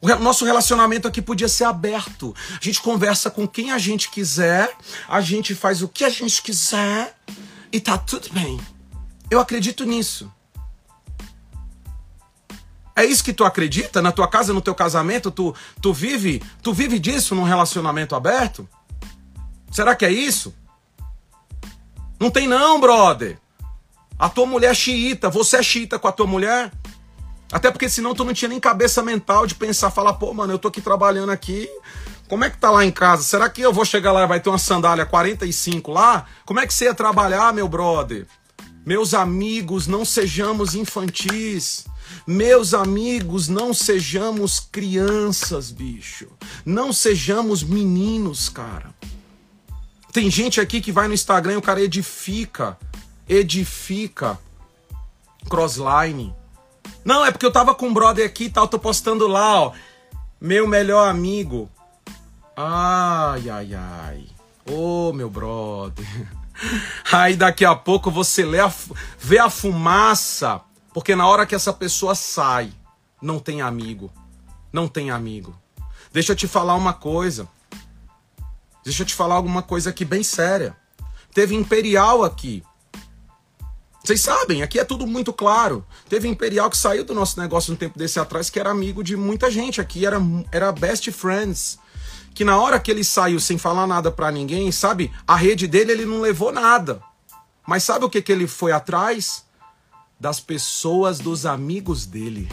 O nosso relacionamento aqui podia ser aberto. A gente conversa com quem a gente quiser, a gente faz o que a gente quiser e tá tudo bem. Eu acredito nisso. É isso que tu acredita na tua casa, no teu casamento? Tu, tu vive, tu vive disso num relacionamento aberto? Será que é isso? Não tem não, brother. A tua mulher é xiita, você é xiita com a tua mulher? Até porque senão tu não tinha nem cabeça mental de pensar, falar, pô, mano, eu tô aqui trabalhando aqui, como é que tá lá em casa? Será que eu vou chegar lá e vai ter uma sandália 45 lá? Como é que você ia trabalhar, meu brother? Meus amigos, não sejamos infantis. Meus amigos, não sejamos crianças, bicho. Não sejamos meninos, cara. Tem gente aqui que vai no Instagram e o cara edifica, edifica crossline não, é porque eu tava com um brother aqui e tal, tô postando lá, ó. Meu melhor amigo. Ai, ai, ai. Ô, oh, meu brother. Aí daqui a pouco você lê a, vê a fumaça, porque na hora que essa pessoa sai, não tem amigo. Não tem amigo. Deixa eu te falar uma coisa. Deixa eu te falar alguma coisa aqui bem séria. Teve Imperial aqui. Vocês sabem, aqui é tudo muito claro. Teve Imperial que saiu do nosso negócio um tempo desse atrás, que era amigo de muita gente aqui, era, era best friends. Que na hora que ele saiu sem falar nada para ninguém, sabe? A rede dele ele não levou nada. Mas sabe o que, que ele foi atrás? Das pessoas, dos amigos dele.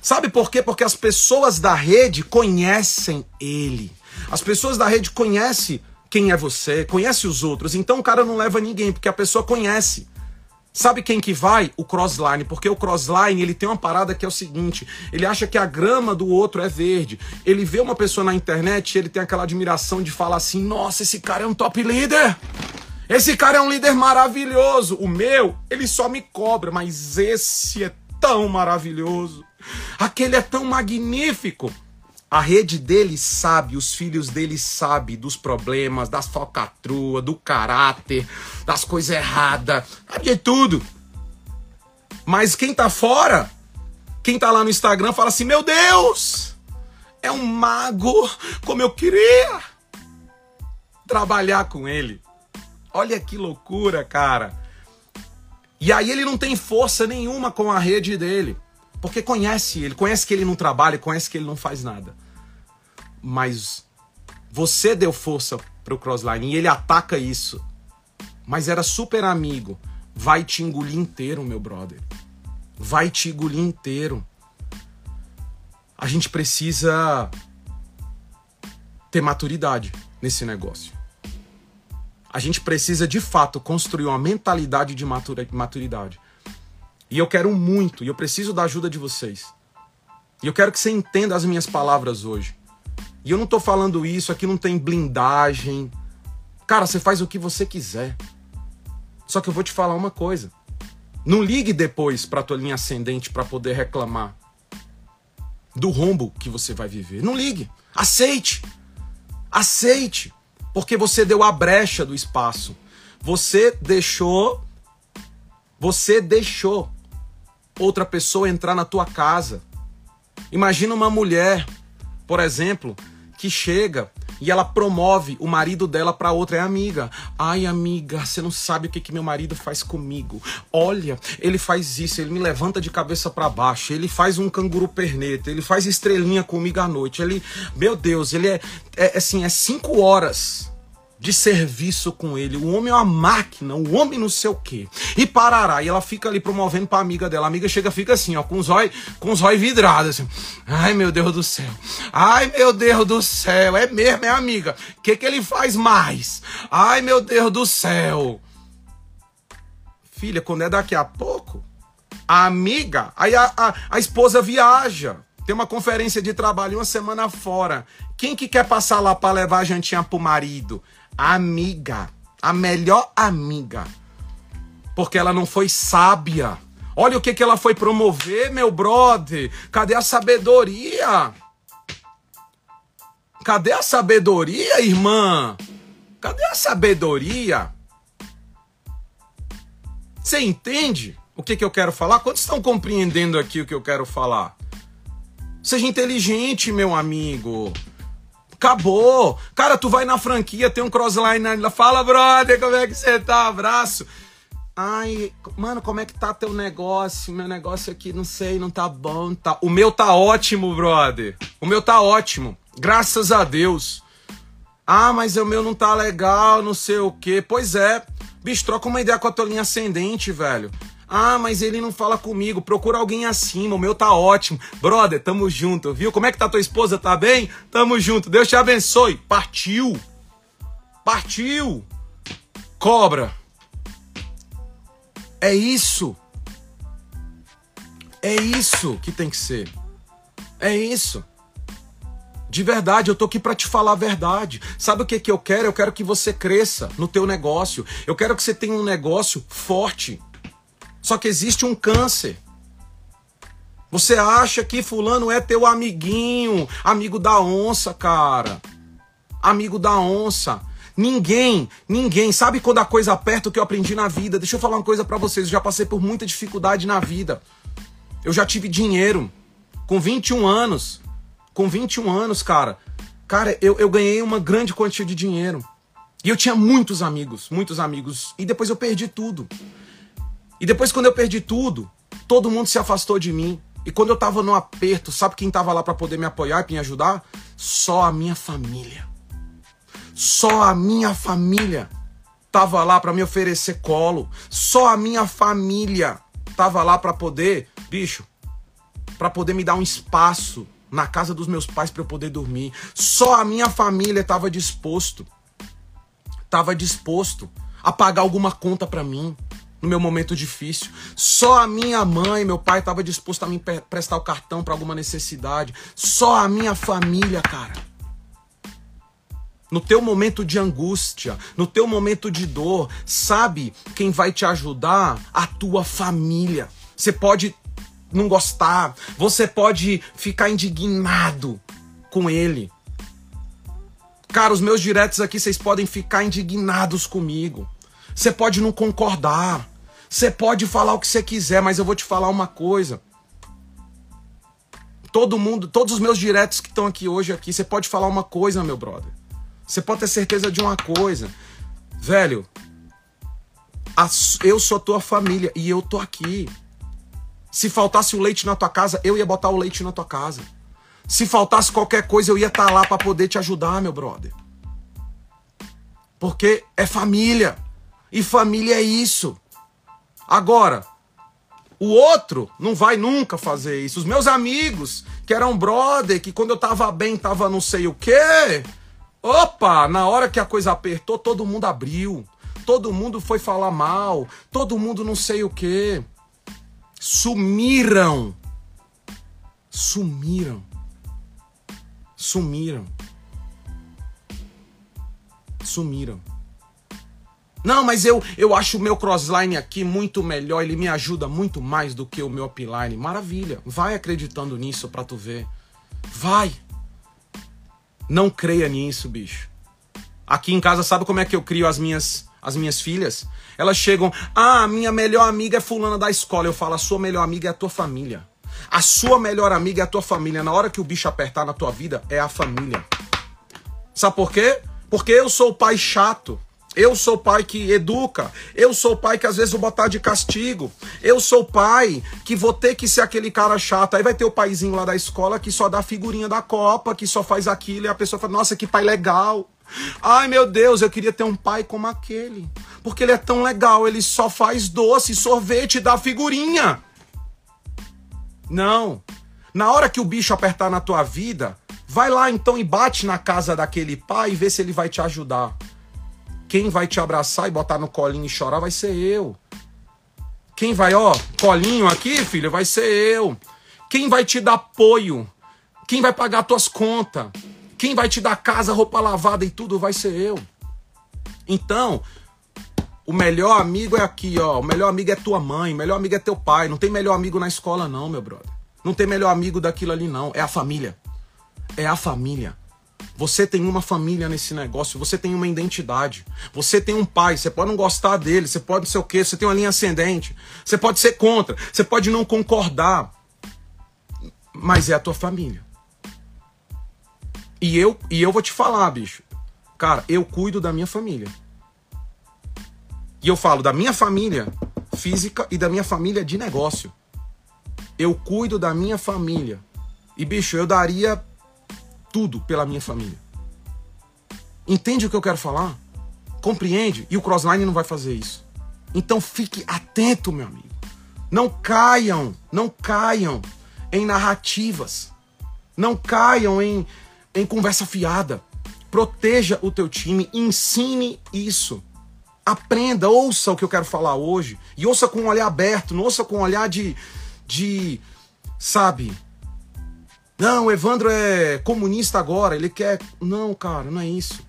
Sabe por quê? Porque as pessoas da rede conhecem ele. As pessoas da rede conhecem quem é você, conhece os outros. Então o cara não leva ninguém, porque a pessoa conhece. Sabe quem que vai? O crossline, porque o crossline ele tem uma parada que é o seguinte: ele acha que a grama do outro é verde. Ele vê uma pessoa na internet, ele tem aquela admiração de falar assim: "Nossa, esse cara é um top leader. Esse cara é um líder maravilhoso. O meu, ele só me cobra, mas esse é tão maravilhoso. Aquele é tão magnífico. A rede dele sabe, os filhos dele sabem dos problemas, das falcatruas, do caráter, das coisas erradas, sabe de tudo. Mas quem tá fora, quem tá lá no Instagram fala assim: Meu Deus, é um mago, como eu queria trabalhar com ele. Olha que loucura, cara. E aí ele não tem força nenhuma com a rede dele. Porque conhece ele, conhece que ele não trabalha, conhece que ele não faz nada. Mas você deu força pro Crossline e ele ataca isso. Mas era super amigo. Vai te engolir inteiro, meu brother. Vai te engolir inteiro. A gente precisa ter maturidade nesse negócio. A gente precisa de fato construir uma mentalidade de maturidade. E eu quero muito, e eu preciso da ajuda de vocês. E eu quero que você entenda as minhas palavras hoje. E eu não tô falando isso, aqui não tem blindagem. Cara, você faz o que você quiser. Só que eu vou te falar uma coisa. Não ligue depois para tua linha ascendente para poder reclamar do rombo que você vai viver. Não ligue. Aceite. Aceite. Porque você deu a brecha do espaço. Você deixou você deixou outra pessoa entrar na tua casa. Imagina uma mulher, por exemplo, que chega e ela promove o marido dela para outra é amiga. Ai, amiga, você não sabe o que que meu marido faz comigo. Olha, ele faz isso, ele me levanta de cabeça para baixo, ele faz um canguru perneta, ele faz estrelinha comigo à noite. Ele, meu Deus, ele é, é assim, é cinco horas de serviço com ele. O homem é uma máquina, o homem não sei o quê. E parará. E ela fica ali promovendo pra amiga dela. A amiga chega fica assim, ó, com os olhos com os olhos vidrados, assim. Ai, meu Deus do céu. Ai, meu Deus do céu. É mesmo, é amiga. O que, que ele faz mais? Ai, meu Deus do céu. Filha, quando é daqui a pouco, a amiga, aí a, a, a esposa viaja. Tem uma conferência de trabalho uma semana fora. Quem que quer passar lá para levar a jantinha pro marido? Amiga, a melhor amiga, porque ela não foi sábia. Olha o que, que ela foi promover, meu brother. Cadê a sabedoria? Cadê a sabedoria, irmã? Cadê a sabedoria? Você entende o que, que eu quero falar? Quantos estão compreendendo aqui o que eu quero falar? Seja inteligente, meu amigo. Acabou. Cara, tu vai na franquia, tem um crossline ali. Fala, brother, como é que você tá? Abraço. Ai, mano, como é que tá teu negócio? Meu negócio aqui, não sei, não tá bom, tá. O meu tá ótimo, brother. O meu tá ótimo. Graças a Deus. Ah, mas o meu não tá legal, não sei o quê. Pois é. Bicho, troca uma ideia com a tua linha ascendente, velho. Ah, mas ele não fala comigo. Procura alguém acima. O meu tá ótimo. Brother, tamo junto, viu? Como é que tá tua esposa? Tá bem? Tamo junto. Deus te abençoe. Partiu. Partiu. Cobra. É isso. É isso que tem que ser. É isso. De verdade, eu tô aqui para te falar a verdade. Sabe o que que eu quero? Eu quero que você cresça no teu negócio. Eu quero que você tenha um negócio forte. Só que existe um câncer. Você acha que fulano é teu amiguinho, amigo da onça, cara. Amigo da onça. Ninguém, ninguém. Sabe quando a coisa aperta o que eu aprendi na vida? Deixa eu falar uma coisa para vocês. Eu já passei por muita dificuldade na vida. Eu já tive dinheiro. Com 21 anos. Com 21 anos, cara. Cara, eu, eu ganhei uma grande quantia de dinheiro. E eu tinha muitos amigos, muitos amigos. E depois eu perdi tudo. E depois, quando eu perdi tudo, todo mundo se afastou de mim. E quando eu tava no aperto, sabe quem tava lá para poder me apoiar e me ajudar? Só a minha família. Só a minha família tava lá para me oferecer colo. Só a minha família tava lá para poder, bicho, para poder me dar um espaço na casa dos meus pais para eu poder dormir. Só a minha família estava disposto, estava disposto a pagar alguma conta para mim no meu momento difícil. Só a minha mãe, meu pai estava disposto a me prestar o cartão para alguma necessidade. Só a minha família, cara. no teu momento de angústia, no teu momento de dor, sabe quem vai te ajudar? A tua família. Você pode não gostar, você pode ficar indignado com ele. Cara, os meus diretos aqui, vocês podem ficar indignados comigo. Você pode não concordar. Você pode falar o que você quiser, mas eu vou te falar uma coisa. Todo mundo, todos os meus diretos que estão aqui hoje aqui, você pode falar uma coisa, meu brother. Você pode ter certeza de uma coisa. Velho, eu sou tua família e eu tô aqui. Se faltasse o leite na tua casa, eu ia botar o leite na tua casa. Se faltasse qualquer coisa, eu ia estar tá lá para poder te ajudar, meu brother. Porque é família. E família é isso. Agora, o outro não vai nunca fazer isso. Os meus amigos, que eram brother, que quando eu tava bem, tava não sei o quê. Opa, na hora que a coisa apertou, todo mundo abriu. Todo mundo foi falar mal. Todo mundo não sei o quê. Sumiram. Sumiram. Sumiram. Sumiram. Não, mas eu, eu acho o meu crossline aqui muito melhor, ele me ajuda muito mais do que o meu upline. Maravilha. Vai acreditando nisso pra tu ver. Vai. Não creia nisso, bicho. Aqui em casa, sabe como é que eu crio as minhas as minhas filhas? Elas chegam, ah, minha melhor amiga é fulana da escola. Eu falo, a sua melhor amiga é a tua família. A sua melhor amiga é a tua família. Na hora que o bicho apertar na tua vida, é a família. Sabe por quê? Porque eu sou o pai chato. Eu sou pai que educa. Eu sou pai que às vezes vou botar de castigo. Eu sou pai que vou ter que ser aquele cara chato. Aí vai ter o paizinho lá da escola que só dá figurinha da Copa, que só faz aquilo. E a pessoa fala: Nossa, que pai legal. Ai meu Deus, eu queria ter um pai como aquele. Porque ele é tão legal, ele só faz doce, sorvete dá figurinha. Não. Na hora que o bicho apertar na tua vida, vai lá então e bate na casa daquele pai e vê se ele vai te ajudar. Quem vai te abraçar e botar no colinho e chorar vai ser eu. Quem vai, ó, colinho aqui, filho, vai ser eu. Quem vai te dar apoio? Quem vai pagar tuas contas? Quem vai te dar casa, roupa lavada e tudo vai ser eu. Então, o melhor amigo é aqui, ó. O melhor amigo é tua mãe, o melhor amigo é teu pai. Não tem melhor amigo na escola, não, meu brother. Não tem melhor amigo daquilo ali, não. É a família. É a família. Você tem uma família nesse negócio, você tem uma identidade. Você tem um pai, você pode não gostar dele, você pode ser o quê? Você tem uma linha ascendente. Você pode ser contra, você pode não concordar. Mas é a tua família. E eu, e eu vou te falar, bicho. Cara, eu cuido da minha família. E eu falo da minha família física e da minha família de negócio. Eu cuido da minha família. E, bicho, eu daria tudo pela minha família. Entende o que eu quero falar? Compreende? E o Crossline não vai fazer isso. Então fique atento, meu amigo. Não caiam, não caiam em narrativas. Não caiam em, em conversa fiada. Proteja o teu time, ensine isso. Aprenda, ouça o que eu quero falar hoje. E ouça com um olhar aberto, não ouça com um olhar de, de sabe, não, o Evandro é comunista agora, ele quer. Não, cara, não é isso.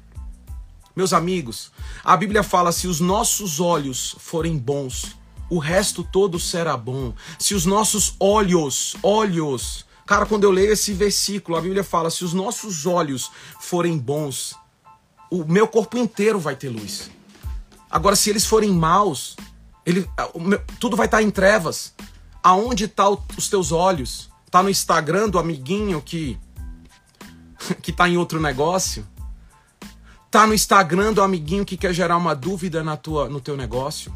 Meus amigos, a Bíblia fala: se os nossos olhos forem bons, o resto todo será bom. Se os nossos olhos, olhos, cara, quando eu leio esse versículo, a Bíblia fala: se os nossos olhos forem bons, o meu corpo inteiro vai ter luz. Agora, se eles forem maus, ele, tudo vai estar em trevas. Aonde estão tá os teus olhos? Tá no Instagram do amiguinho que que tá em outro negócio? Tá no Instagram do amiguinho que quer gerar uma dúvida na tua no teu negócio?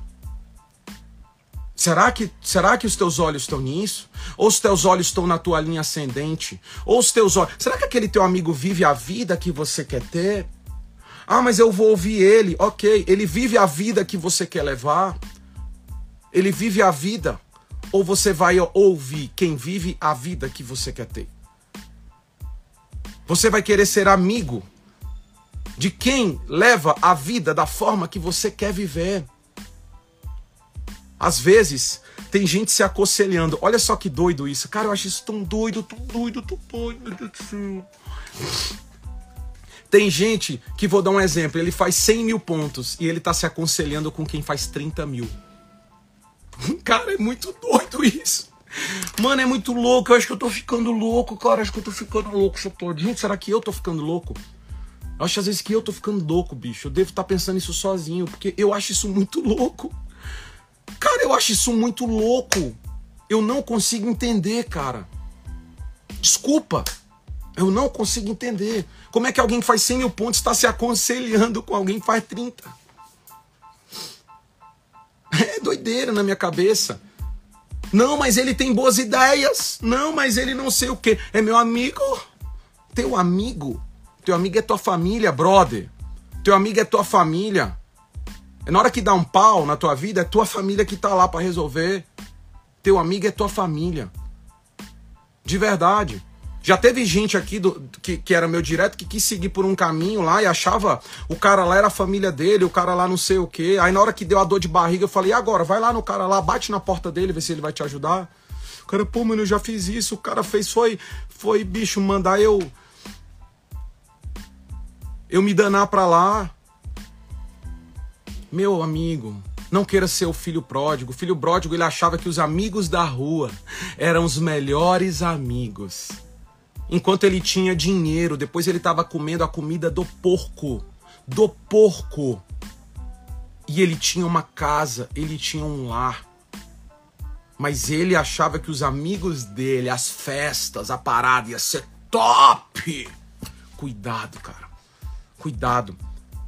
Será que, será que os teus olhos estão nisso? Ou os teus olhos estão na tua linha ascendente? Ou os teus olhos. Será que aquele teu amigo vive a vida que você quer ter? Ah, mas eu vou ouvir ele. Ok, ele vive a vida que você quer levar. Ele vive a vida ou você vai ouvir quem vive a vida que você quer ter? Você vai querer ser amigo de quem leva a vida da forma que você quer viver. Às vezes, tem gente se aconselhando. Olha só que doido isso. Cara, eu acho isso tão doido, tão doido, tão doido, meu Deus do céu. Tem gente que, vou dar um exemplo, ele faz 100 mil pontos e ele tá se aconselhando com quem faz 30 mil. Cara, é muito doido isso. Mano, é muito louco. Eu acho que eu tô ficando louco, cara. Acho que eu tô ficando louco, tô. Gente, será que eu tô ficando louco? Eu acho às vezes que eu tô ficando louco, bicho. Eu devo estar tá pensando isso sozinho, porque eu acho isso muito louco. Cara, eu acho isso muito louco. Eu não consigo entender, cara. Desculpa. Eu não consigo entender. Como é que alguém faz 100 mil pontos está se aconselhando com alguém que faz 30? É doideira na minha cabeça. Não, mas ele tem boas ideias. Não, mas ele não sei o que. É meu amigo. Teu amigo. Teu amigo é tua família, brother. Teu amigo é tua família. É na hora que dá um pau na tua vida, é tua família que tá lá para resolver. Teu amigo é tua família. De verdade. Já teve gente aqui do, que, que era meu direto que quis seguir por um caminho lá e achava o cara lá era a família dele, o cara lá não sei o quê. Aí na hora que deu a dor de barriga, eu falei, agora, vai lá no cara lá, bate na porta dele, vê se ele vai te ajudar. O cara, pô, mano, eu já fiz isso. O cara fez, foi, foi, bicho, mandar eu. Eu me danar pra lá. Meu amigo, não queira ser o filho pródigo. O filho pródigo ele achava que os amigos da rua eram os melhores amigos enquanto ele tinha dinheiro, depois ele estava comendo a comida do porco. Do porco. E ele tinha uma casa, ele tinha um lar. Mas ele achava que os amigos dele, as festas, a parada ia ser top. Cuidado, cara. Cuidado.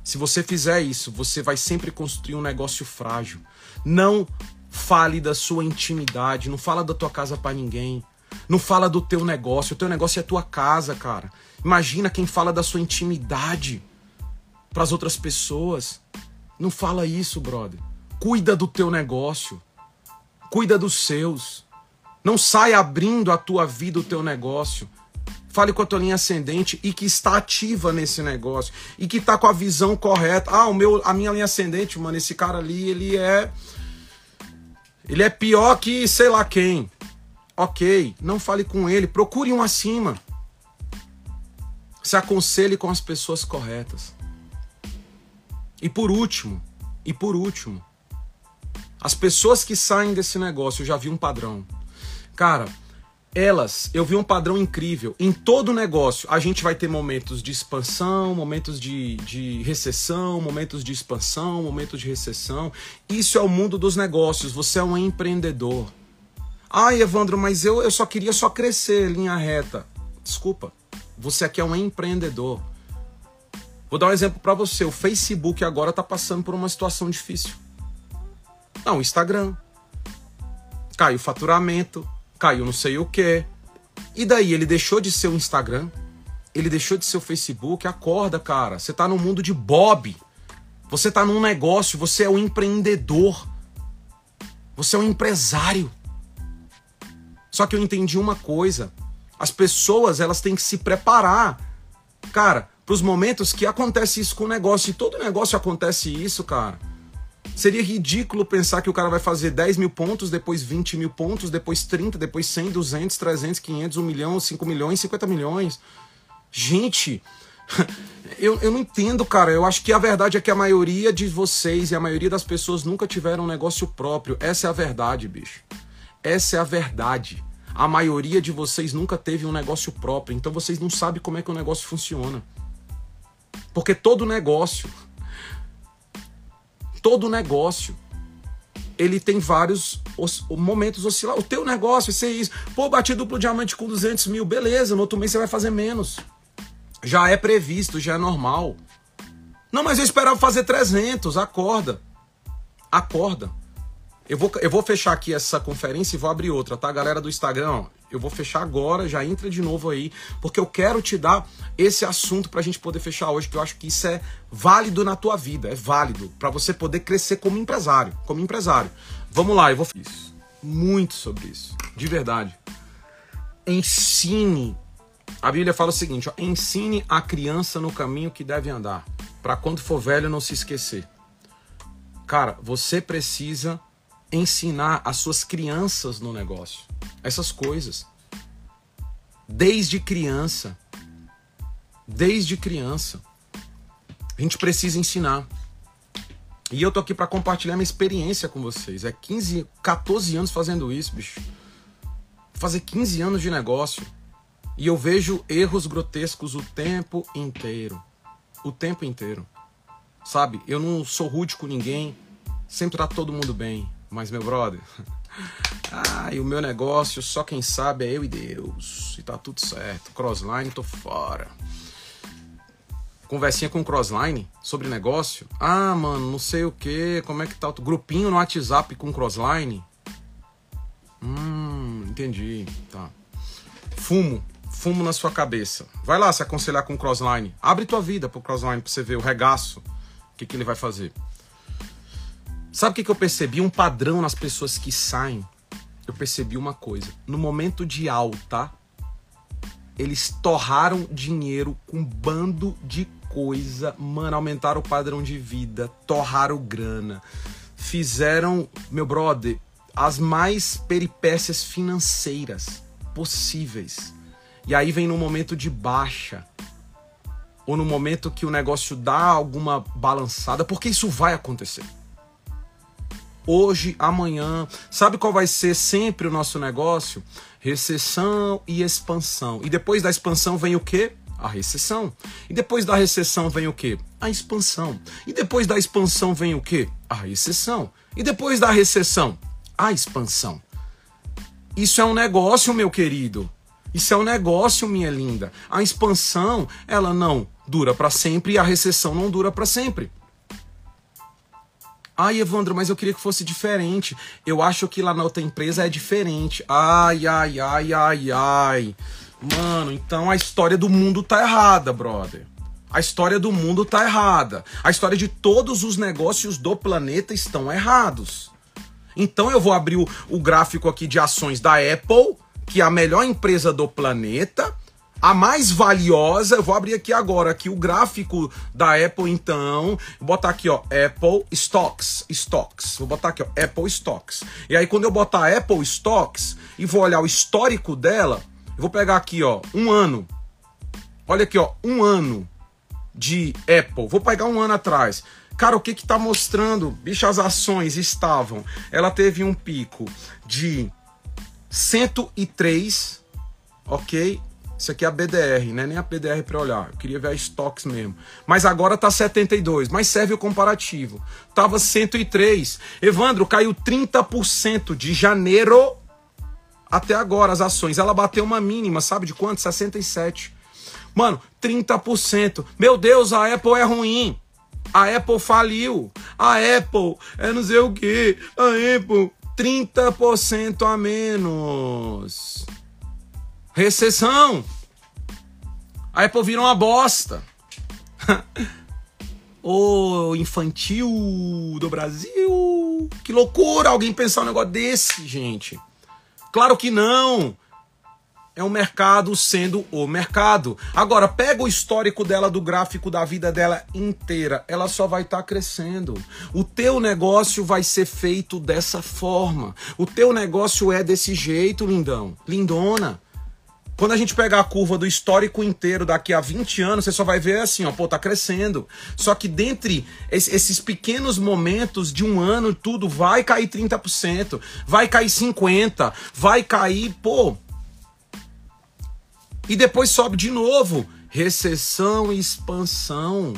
Se você fizer isso, você vai sempre construir um negócio frágil. Não fale da sua intimidade, não fala da tua casa para ninguém. Não fala do teu negócio. O teu negócio é a tua casa, cara. Imagina quem fala da sua intimidade para as outras pessoas. Não fala isso, brother. Cuida do teu negócio. Cuida dos seus. Não sai abrindo a tua vida, o teu negócio. Fale com a tua linha ascendente e que está ativa nesse negócio e que está com a visão correta. Ah, o meu, a minha linha ascendente, mano, esse cara ali, ele é ele é pior que sei lá quem. Ok, não fale com ele, procure um acima. Se aconselhe com as pessoas corretas. E por último, e por último, as pessoas que saem desse negócio, eu já vi um padrão. Cara, elas, eu vi um padrão incrível. Em todo negócio, a gente vai ter momentos de expansão, momentos de, de recessão, momentos de expansão, momentos de recessão. Isso é o mundo dos negócios. Você é um empreendedor. Ai, Evandro, mas eu, eu só queria só crescer, linha reta. Desculpa, você aqui é um empreendedor. Vou dar um exemplo para você. O Facebook agora está passando por uma situação difícil. Não, o Instagram. Caiu o faturamento, caiu não sei o quê. E daí, ele deixou de ser o Instagram, ele deixou de ser o Facebook. Acorda, cara. Você está no mundo de Bob. Você está num negócio, você é um empreendedor. Você é um empresário. Só que eu entendi uma coisa: as pessoas elas têm que se preparar, cara, para os momentos que acontece isso com o negócio. E todo negócio acontece isso, cara. Seria ridículo pensar que o cara vai fazer 10 mil pontos, depois 20 mil pontos, depois 30, depois 100, 200, 300, 500, 1 milhão, 5 milhões, 50 milhões. Gente, eu, eu não entendo, cara. Eu acho que a verdade é que a maioria de vocês e a maioria das pessoas nunca tiveram um negócio próprio. Essa é a verdade, bicho. Essa é a verdade. A maioria de vocês nunca teve um negócio próprio, então vocês não sabem como é que o negócio funciona. Porque todo negócio, todo negócio, ele tem vários os, momentos oscilar. O teu negócio vai ser isso. Pô, bati duplo diamante com 200 mil, beleza, no outro mês você vai fazer menos. Já é previsto, já é normal. Não, mas eu esperava fazer 300, acorda. Acorda. Eu vou, eu vou fechar aqui essa conferência e vou abrir outra, tá? Galera do Instagram, eu vou fechar agora, já entra de novo aí, porque eu quero te dar esse assunto pra gente poder fechar hoje, que eu acho que isso é válido na tua vida, é válido para você poder crescer como empresário, como empresário. Vamos lá, eu vou isso, muito sobre isso, de verdade. Ensine. A Bíblia fala o seguinte, ó, ensine a criança no caminho que deve andar, para quando for velho não se esquecer. Cara, você precisa ensinar as suas crianças no negócio. Essas coisas. Desde criança. Desde criança. A gente precisa ensinar. E eu tô aqui para compartilhar minha experiência com vocês. É 15, 14 anos fazendo isso, bicho. Fazer 15 anos de negócio. E eu vejo erros grotescos o tempo inteiro. O tempo inteiro. Sabe? Eu não sou rude com ninguém. Sempre tá todo mundo bem. Mas, meu brother. Ah, e o meu negócio, só quem sabe é eu e Deus. E tá tudo certo. Crossline, tô fora. Conversinha com o Crossline sobre negócio. Ah, mano, não sei o que. Como é que tá? o Grupinho no WhatsApp com o Crossline. Hum, entendi. Tá. Fumo fumo na sua cabeça. Vai lá se aconselhar com o Crossline. Abre tua vida pro Crossline pra você ver o regaço. O que, que ele vai fazer. Sabe o que, eu percebi? Um padrão nas pessoas que saem. Eu percebi uma coisa. No momento de alta, eles torraram dinheiro com bando de coisa. Mano, aumentaram o padrão de vida, torraram grana. Fizeram, meu brother, as mais peripécias financeiras possíveis e aí vem no momento de baixa, ou no momento que o negócio dá alguma balançada, porque isso vai acontecer. Hoje, amanhã, sabe qual vai ser sempre o nosso negócio? Recessão e expansão. E depois da expansão vem o quê? A recessão. E depois da recessão vem o quê? A expansão. E depois da expansão vem o quê? A recessão. E depois da recessão, a expansão. Isso é um negócio, meu querido. Isso é um negócio, minha linda. A expansão, ela não dura para sempre e a recessão não dura para sempre. Ai, Evandro, mas eu queria que fosse diferente. Eu acho que lá na outra empresa é diferente. Ai, ai, ai, ai, ai. Mano, então a história do mundo tá errada, brother. A história do mundo tá errada. A história de todos os negócios do planeta estão errados. Então eu vou abrir o, o gráfico aqui de ações da Apple que a melhor empresa do planeta, a mais valiosa, eu vou abrir aqui agora aqui o gráfico da Apple então, vou botar aqui ó, Apple Stocks, Stocks. Vou botar aqui ó, Apple Stocks. E aí quando eu botar Apple Stocks e vou olhar o histórico dela, eu vou pegar aqui ó, um ano. Olha aqui ó, um ano de Apple. Vou pegar um ano atrás. Cara, o que que tá mostrando? Bicho, as ações estavam. Ela teve um pico de 103, ok? Isso aqui é a BDR, né? Nem a BDR para olhar. Eu queria ver a stocks mesmo. Mas agora tá 72, mas serve o comparativo. Tava 103. Evandro caiu 30% de janeiro até agora as ações. Ela bateu uma mínima, sabe de quanto? 67. Mano, 30%. Meu Deus, a Apple é ruim. A Apple faliu. A Apple é não sei o que. A Apple 30% a menos. Recessão. A Apple vira uma bosta. o infantil do Brasil. Que loucura alguém pensar um negócio desse, gente. Claro que não é um mercado sendo o mercado. Agora, pega o histórico dela do gráfico da vida dela inteira, ela só vai estar tá crescendo. O teu negócio vai ser feito dessa forma. O teu negócio é desse jeito, lindão, lindona. Quando a gente pegar a curva do histórico inteiro daqui a 20 anos, você só vai ver assim, ó, pô, tá crescendo. Só que dentre esses pequenos momentos de um ano, tudo vai cair 30%, vai cair 50%, vai cair, pô, e depois sobe de novo. Recessão e expansão.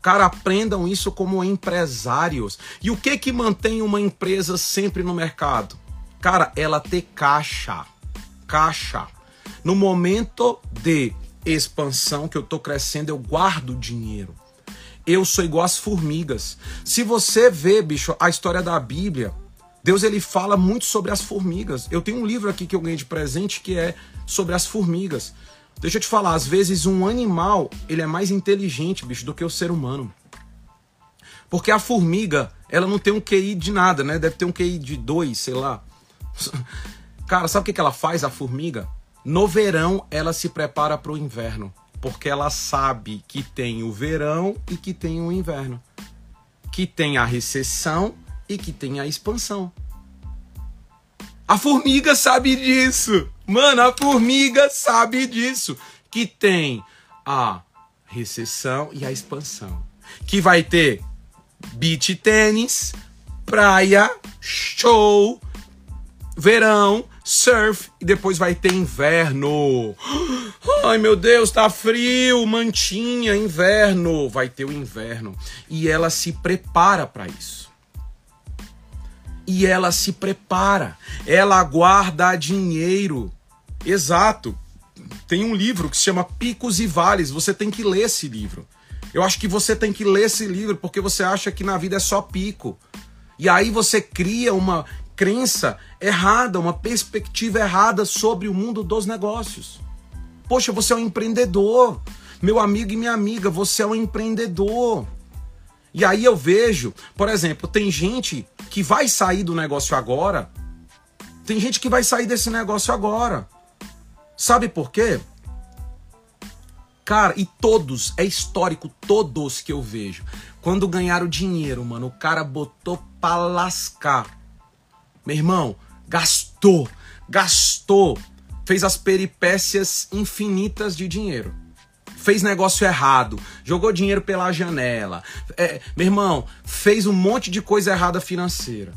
Cara, aprendam isso como empresários. E o que que mantém uma empresa sempre no mercado? Cara, ela ter caixa. Caixa. No momento de expansão que eu tô crescendo, eu guardo dinheiro. Eu sou igual às formigas. Se você vê, bicho, a história da Bíblia, Deus ele fala muito sobre as formigas. Eu tenho um livro aqui que eu ganhei de presente que é sobre as formigas. Deixa eu te falar, às vezes um animal, ele é mais inteligente, bicho, do que o ser humano. Porque a formiga, ela não tem um QI de nada, né? Deve ter um QI de dois, sei lá. Cara, sabe o que ela faz, a formiga? No verão, ela se prepara para o inverno. Porque ela sabe que tem o verão e que tem o inverno. Que tem a recessão e que tem a expansão. A formiga sabe disso. Mano, a formiga sabe disso. Que tem a recessão e a expansão. Que vai ter beach tênis, praia, show, verão, surf e depois vai ter inverno. Ai meu Deus, tá frio, mantinha, inverno. Vai ter o inverno. E ela se prepara para isso. E ela se prepara. Ela guarda dinheiro. Exato. Tem um livro que se chama Picos e Vales. Você tem que ler esse livro. Eu acho que você tem que ler esse livro porque você acha que na vida é só pico. E aí você cria uma crença errada, uma perspectiva errada sobre o mundo dos negócios. Poxa, você é um empreendedor. Meu amigo e minha amiga, você é um empreendedor. E aí eu vejo, por exemplo, tem gente que vai sair do negócio agora. Tem gente que vai sair desse negócio agora. Sabe por quê? Cara, e todos, é histórico, todos que eu vejo. Quando ganharam dinheiro, mano, o cara botou pra lascar meu irmão, gastou, gastou, fez as peripécias infinitas de dinheiro. Fez negócio errado, jogou dinheiro pela janela. É, meu irmão, fez um monte de coisa errada financeira.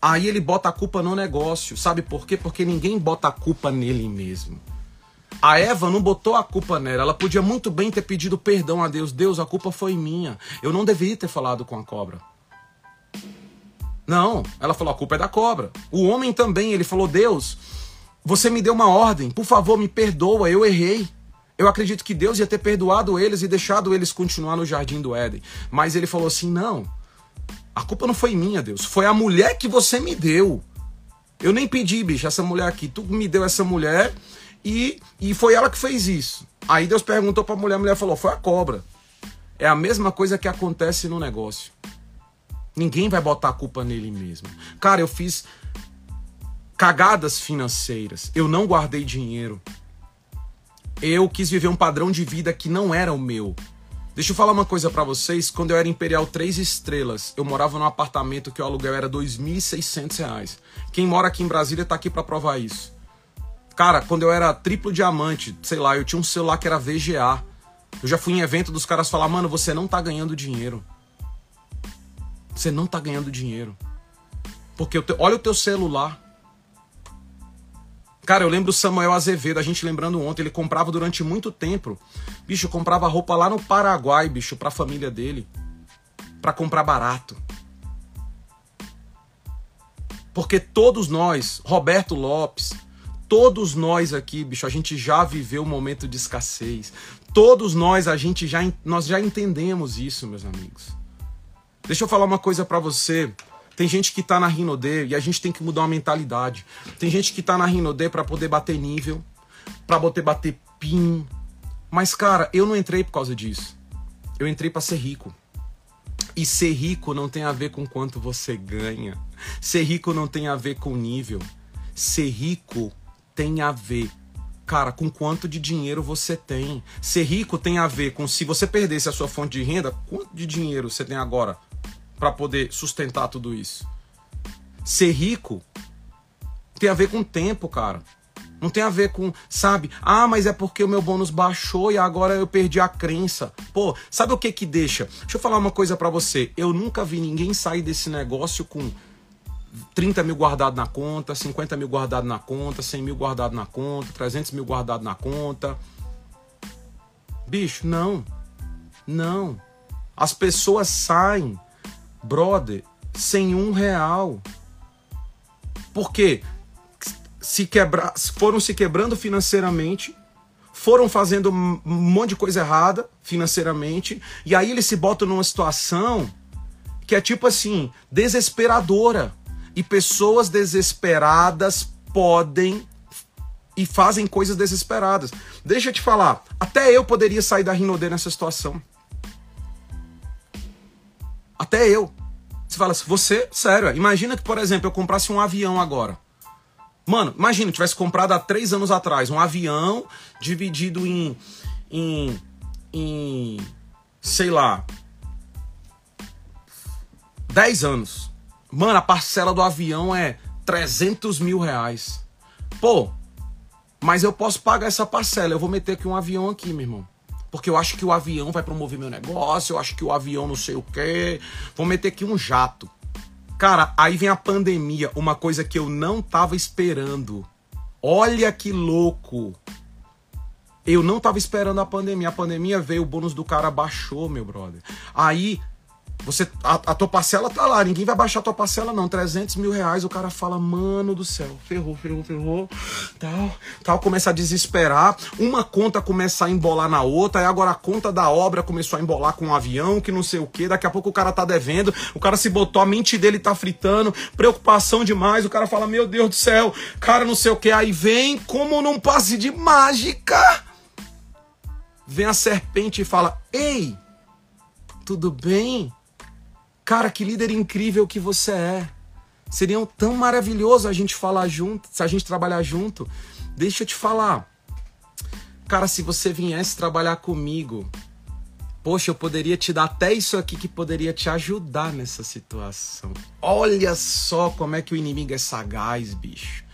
Aí ele bota a culpa no negócio. Sabe por quê? Porque ninguém bota a culpa nele mesmo. A Eva não botou a culpa nela. Ela podia muito bem ter pedido perdão a Deus. Deus, a culpa foi minha. Eu não deveria ter falado com a cobra. Não, ela falou: a culpa é da cobra. O homem também, ele falou: Deus, você me deu uma ordem, por favor, me perdoa, eu errei. Eu acredito que Deus ia ter perdoado eles e deixado eles continuar no jardim do Éden. Mas ele falou assim: não, a culpa não foi minha, Deus, foi a mulher que você me deu. Eu nem pedi, bicho, essa mulher aqui. Tu me deu essa mulher e, e foi ela que fez isso. Aí Deus perguntou para a mulher, a mulher falou: foi a cobra. É a mesma coisa que acontece no negócio. Ninguém vai botar a culpa nele mesmo. Cara, eu fiz cagadas financeiras. Eu não guardei dinheiro. Eu quis viver um padrão de vida que não era o meu. Deixa eu falar uma coisa para vocês. Quando eu era Imperial 3 estrelas, eu morava num apartamento que o aluguel era R$ 2.600. Quem mora aqui em Brasília tá aqui para provar isso. Cara, quando eu era triplo diamante, sei lá, eu tinha um celular que era VGA. Eu já fui em evento dos caras falar, mano, você não tá ganhando dinheiro você não está ganhando dinheiro. Porque o olha o teu celular. Cara, eu lembro o Samuel Azevedo, a gente lembrando ontem, ele comprava durante muito tempo. Bicho, comprava roupa lá no Paraguai, bicho, para a família dele. para comprar barato. Porque todos nós, Roberto Lopes, todos nós aqui, bicho, a gente já viveu um momento de escassez. Todos nós, a gente já nós já entendemos isso, meus amigos. Deixa eu falar uma coisa para você. Tem gente que tá na Rinode e a gente tem que mudar uma mentalidade. Tem gente que tá na Rinode para poder bater nível, para poder bater pin. Mas cara, eu não entrei por causa disso. Eu entrei para ser rico. E ser rico não tem a ver com quanto você ganha. Ser rico não tem a ver com nível. Ser rico tem a ver, cara, com quanto de dinheiro você tem. Ser rico tem a ver com se você perdesse a sua fonte de renda, quanto de dinheiro você tem agora? Para poder sustentar tudo isso. Ser rico tem a ver com tempo, cara. Não tem a ver com, sabe? Ah, mas é porque o meu bônus baixou e agora eu perdi a crença. Pô, sabe o que que deixa? Deixa eu falar uma coisa para você. Eu nunca vi ninguém sair desse negócio com 30 mil guardado na conta, 50 mil guardado na conta, 100 mil guardado na conta, 300 mil guardado na conta. Bicho, não. Não. As pessoas saem brother, sem um real. Porque se quebra, foram se quebrando financeiramente, foram fazendo um monte de coisa errada financeiramente, e aí eles se botam numa situação que é tipo assim, desesperadora. E pessoas desesperadas podem e fazem coisas desesperadas. Deixa eu te falar, até eu poderia sair da Rinode nessa situação. Até eu. Você fala assim, você, sério, imagina que, por exemplo, eu comprasse um avião agora. Mano, imagina, eu tivesse comprado há três anos atrás um avião dividido em, em, em sei lá, 10 anos. Mano, a parcela do avião é 300 mil reais. Pô, mas eu posso pagar essa parcela. Eu vou meter aqui um avião aqui, meu irmão. Porque eu acho que o avião vai promover meu negócio, eu acho que o avião não sei o quê. Vou meter aqui um jato. Cara, aí vem a pandemia, uma coisa que eu não tava esperando. Olha que louco. Eu não tava esperando a pandemia. A pandemia veio, o bônus do cara baixou, meu brother. Aí você, a, a, tua parcela tá lá, ninguém vai baixar a tua parcela, não. 300 mil reais, o cara fala, mano do céu, ferrou, ferrou, ferrou, tal, tal, começa a desesperar. Uma conta começa a embolar na outra, e agora a conta da obra começou a embolar com um avião, que não sei o que. Daqui a pouco o cara tá devendo, o cara se botou, a mente dele tá fritando, preocupação demais. O cara fala, meu Deus do céu, cara, não sei o que. Aí vem, como num passe de mágica, vem a serpente e fala, ei, tudo bem? Cara, que líder incrível que você é. Seria tão maravilhoso a gente falar junto, se a gente trabalhar junto. Deixa eu te falar. Cara, se você viesse trabalhar comigo, poxa, eu poderia te dar até isso aqui que poderia te ajudar nessa situação. Olha só como é que o inimigo é sagaz, bicho.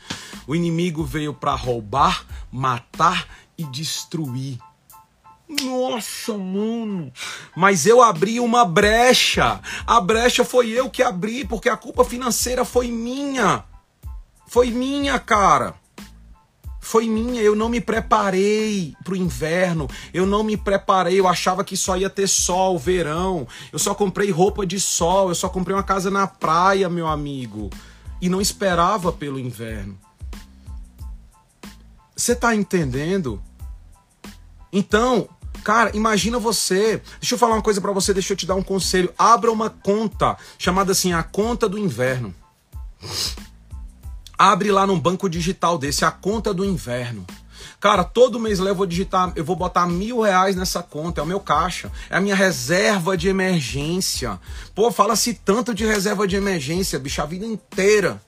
O inimigo veio para roubar, matar e destruir. Nossa, mano. Mas eu abri uma brecha. A brecha foi eu que abri, porque a culpa financeira foi minha. Foi minha, cara. Foi minha, eu não me preparei pro inverno, eu não me preparei, eu achava que só ia ter sol, verão. Eu só comprei roupa de sol, eu só comprei uma casa na praia, meu amigo. E não esperava pelo inverno. Você tá entendendo? Então, Cara, imagina você. Deixa eu falar uma coisa para você, deixa eu te dar um conselho. Abra uma conta chamada assim a conta do inverno. Abre lá num banco digital desse a conta do inverno. Cara, todo mês eu vou digitar, eu vou botar mil reais nessa conta, é o meu caixa, é a minha reserva de emergência. Pô, fala-se tanto de reserva de emergência, bicho, a vida inteira.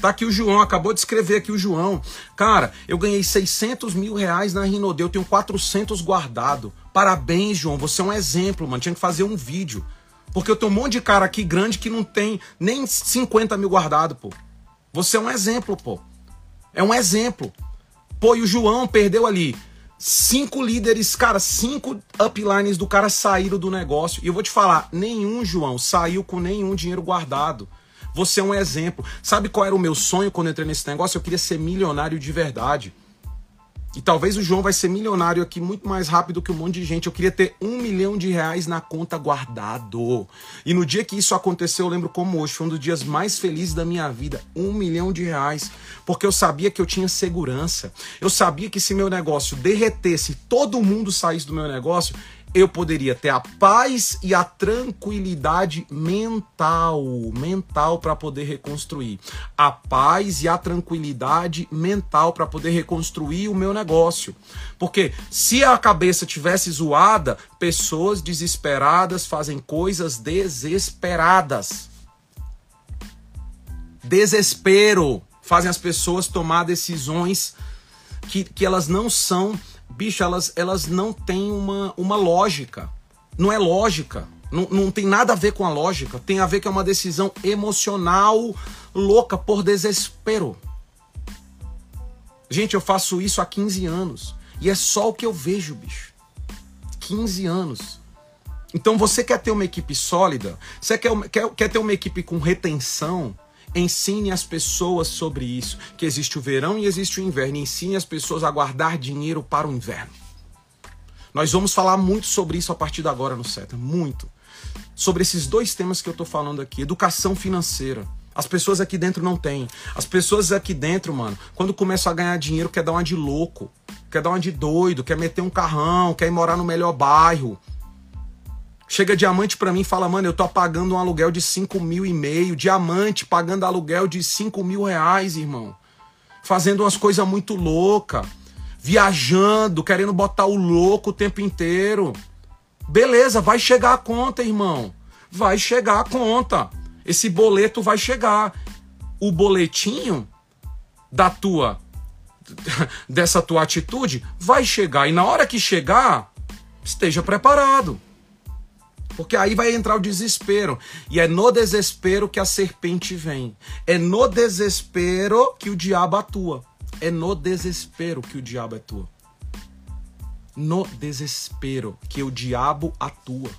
Tá aqui o João, acabou de escrever aqui o João. Cara, eu ganhei 600 mil reais na Rinode, eu tenho 400 guardado. Parabéns, João, você é um exemplo, mano. Tinha que fazer um vídeo. Porque eu tenho um monte de cara aqui grande que não tem nem 50 mil guardado, pô. Você é um exemplo, pô. É um exemplo. Pô, e o João perdeu ali cinco líderes, cara, cinco uplines do cara saíram do negócio. E eu vou te falar, nenhum, João, saiu com nenhum dinheiro guardado. Você é um exemplo. Sabe qual era o meu sonho quando eu entrei nesse negócio? Eu queria ser milionário de verdade. E talvez o João vai ser milionário aqui muito mais rápido que um monte de gente. Eu queria ter um milhão de reais na conta guardado. E no dia que isso aconteceu, eu lembro como hoje, foi um dos dias mais felizes da minha vida. Um milhão de reais. Porque eu sabia que eu tinha segurança. Eu sabia que se meu negócio derretesse, todo mundo saísse do meu negócio, eu poderia ter a paz e a tranquilidade mental, mental para poder reconstruir. A paz e a tranquilidade mental para poder reconstruir o meu negócio. Porque se a cabeça tivesse zoada, pessoas desesperadas fazem coisas desesperadas. Desespero fazem as pessoas tomar decisões que, que elas não são bicho, elas, elas não têm uma, uma lógica. Não é lógica. Não, não tem nada a ver com a lógica. Tem a ver que é uma decisão emocional louca por desespero. Gente, eu faço isso há 15 anos. E é só o que eu vejo, bicho. 15 anos. Então você quer ter uma equipe sólida? Você quer, quer, quer ter uma equipe com retenção? Ensine as pessoas sobre isso, que existe o verão e existe o inverno. Ensine as pessoas a guardar dinheiro para o inverno. Nós vamos falar muito sobre isso a partir de agora no SETA, muito. Sobre esses dois temas que eu estou falando aqui, educação financeira. As pessoas aqui dentro não têm. As pessoas aqui dentro, mano, quando começam a ganhar dinheiro, quer dar uma de louco, quer dar uma de doido, quer meter um carrão, quer ir morar no melhor bairro, Chega diamante para mim e fala, mano, eu tô pagando um aluguel de 5 mil e meio. Diamante pagando aluguel de 5 mil reais, irmão. Fazendo umas coisas muito loucas. Viajando, querendo botar o louco o tempo inteiro. Beleza, vai chegar a conta, irmão. Vai chegar a conta. Esse boleto vai chegar. O boletinho da tua dessa tua atitude vai chegar e na hora que chegar, esteja preparado. Porque aí vai entrar o desespero. E é no desespero que a serpente vem. É no desespero que o diabo atua. É no desespero que o diabo atua. no desespero que o diabo atua.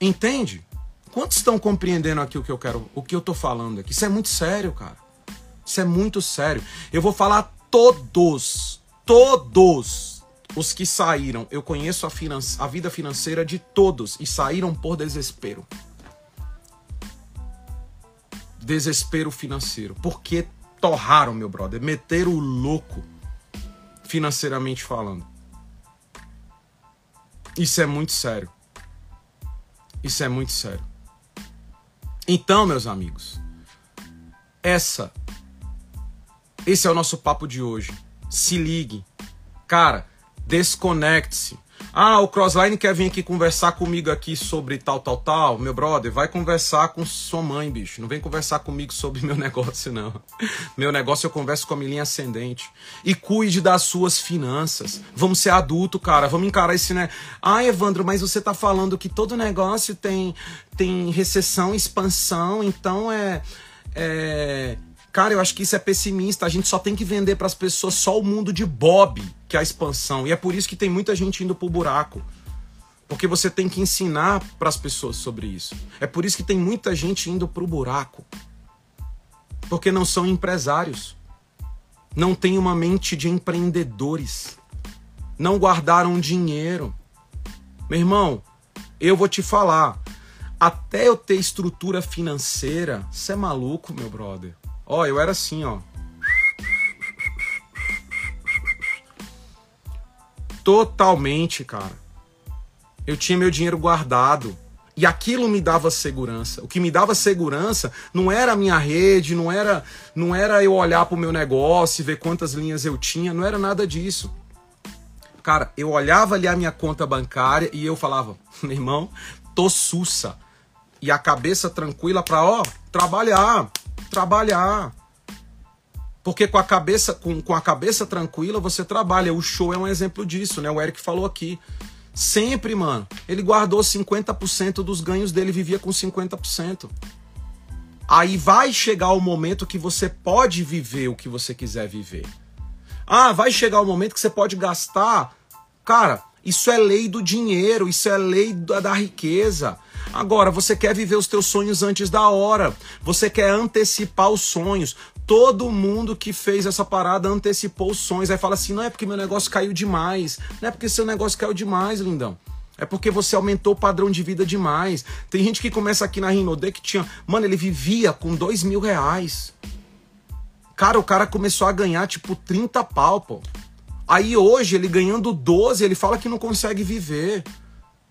Entende? Quantos estão compreendendo aqui o que eu quero, o que eu tô falando aqui? Isso é muito sério, cara. Isso é muito sério. Eu vou falar todos, todos os que saíram. Eu conheço a, finan a vida financeira de todos e saíram por desespero. Desespero financeiro. Porque torraram, meu brother. Meteram o louco, financeiramente falando. Isso é muito sério. Isso é muito sério. Então, meus amigos, essa esse é o nosso papo de hoje. Se ligue. Cara, desconecte-se. Ah, o Crossline quer vir aqui conversar comigo aqui sobre tal, tal, tal. Meu brother, vai conversar com sua mãe, bicho. Não vem conversar comigo sobre meu negócio, não. Meu negócio eu converso com a minha linha ascendente. E cuide das suas finanças. Vamos ser adulto, cara. Vamos encarar esse, né? Ah, Evandro, mas você tá falando que todo negócio tem, tem recessão, expansão, então é. É Cara, eu acho que isso é pessimista. A gente só tem que vender para as pessoas só o mundo de Bob, que a expansão. E é por isso que tem muita gente indo pro buraco. Porque você tem que ensinar para as pessoas sobre isso. É por isso que tem muita gente indo pro buraco. Porque não são empresários. Não têm uma mente de empreendedores. Não guardaram dinheiro. Meu irmão, eu vou te falar. Até eu ter estrutura financeira, você é maluco, meu brother. Ó, eu era assim, ó. Totalmente, cara. Eu tinha meu dinheiro guardado. E aquilo me dava segurança. O que me dava segurança não era a minha rede, não era, não era eu olhar para o meu negócio e ver quantas linhas eu tinha, não era nada disso. Cara, eu olhava ali a minha conta bancária e eu falava, meu irmão, tô sussa. E a cabeça tranquila para, ó, trabalhar trabalhar. Porque com a cabeça com, com a cabeça tranquila você trabalha. O show é um exemplo disso, né? O Eric falou aqui. Sempre, mano. Ele guardou 50% dos ganhos dele, vivia com 50%. Aí vai chegar o momento que você pode viver o que você quiser viver. Ah, vai chegar o momento que você pode gastar. Cara, isso é lei do dinheiro, isso é lei da, da riqueza. Agora, você quer viver os teus sonhos antes da hora. Você quer antecipar os sonhos. Todo mundo que fez essa parada antecipou os sonhos. Aí fala assim: não é porque meu negócio caiu demais. Não é porque seu negócio caiu demais, lindão. É porque você aumentou o padrão de vida demais. Tem gente que começa aqui na Rinode que tinha. Mano, ele vivia com dois mil reais. Cara, o cara começou a ganhar tipo 30 pau, pô. Aí hoje, ele ganhando 12, ele fala que não consegue viver.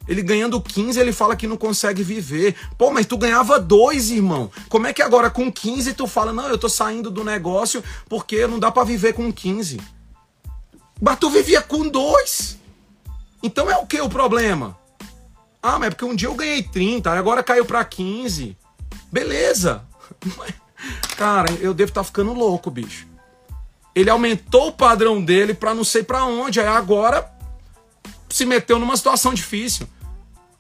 Ele ganhando 15, ele fala que não consegue viver. Pô, mas tu ganhava dois, irmão. Como é que agora com 15 tu fala, não, eu tô saindo do negócio porque não dá para viver com 15? Mas tu vivia com dois. Então é o que o problema? Ah, mas é porque um dia eu ganhei 30, agora caiu para 15. Beleza. Cara, eu devo estar tá ficando louco, bicho. Ele aumentou o padrão dele para não sei para onde. Aí agora se meteu numa situação difícil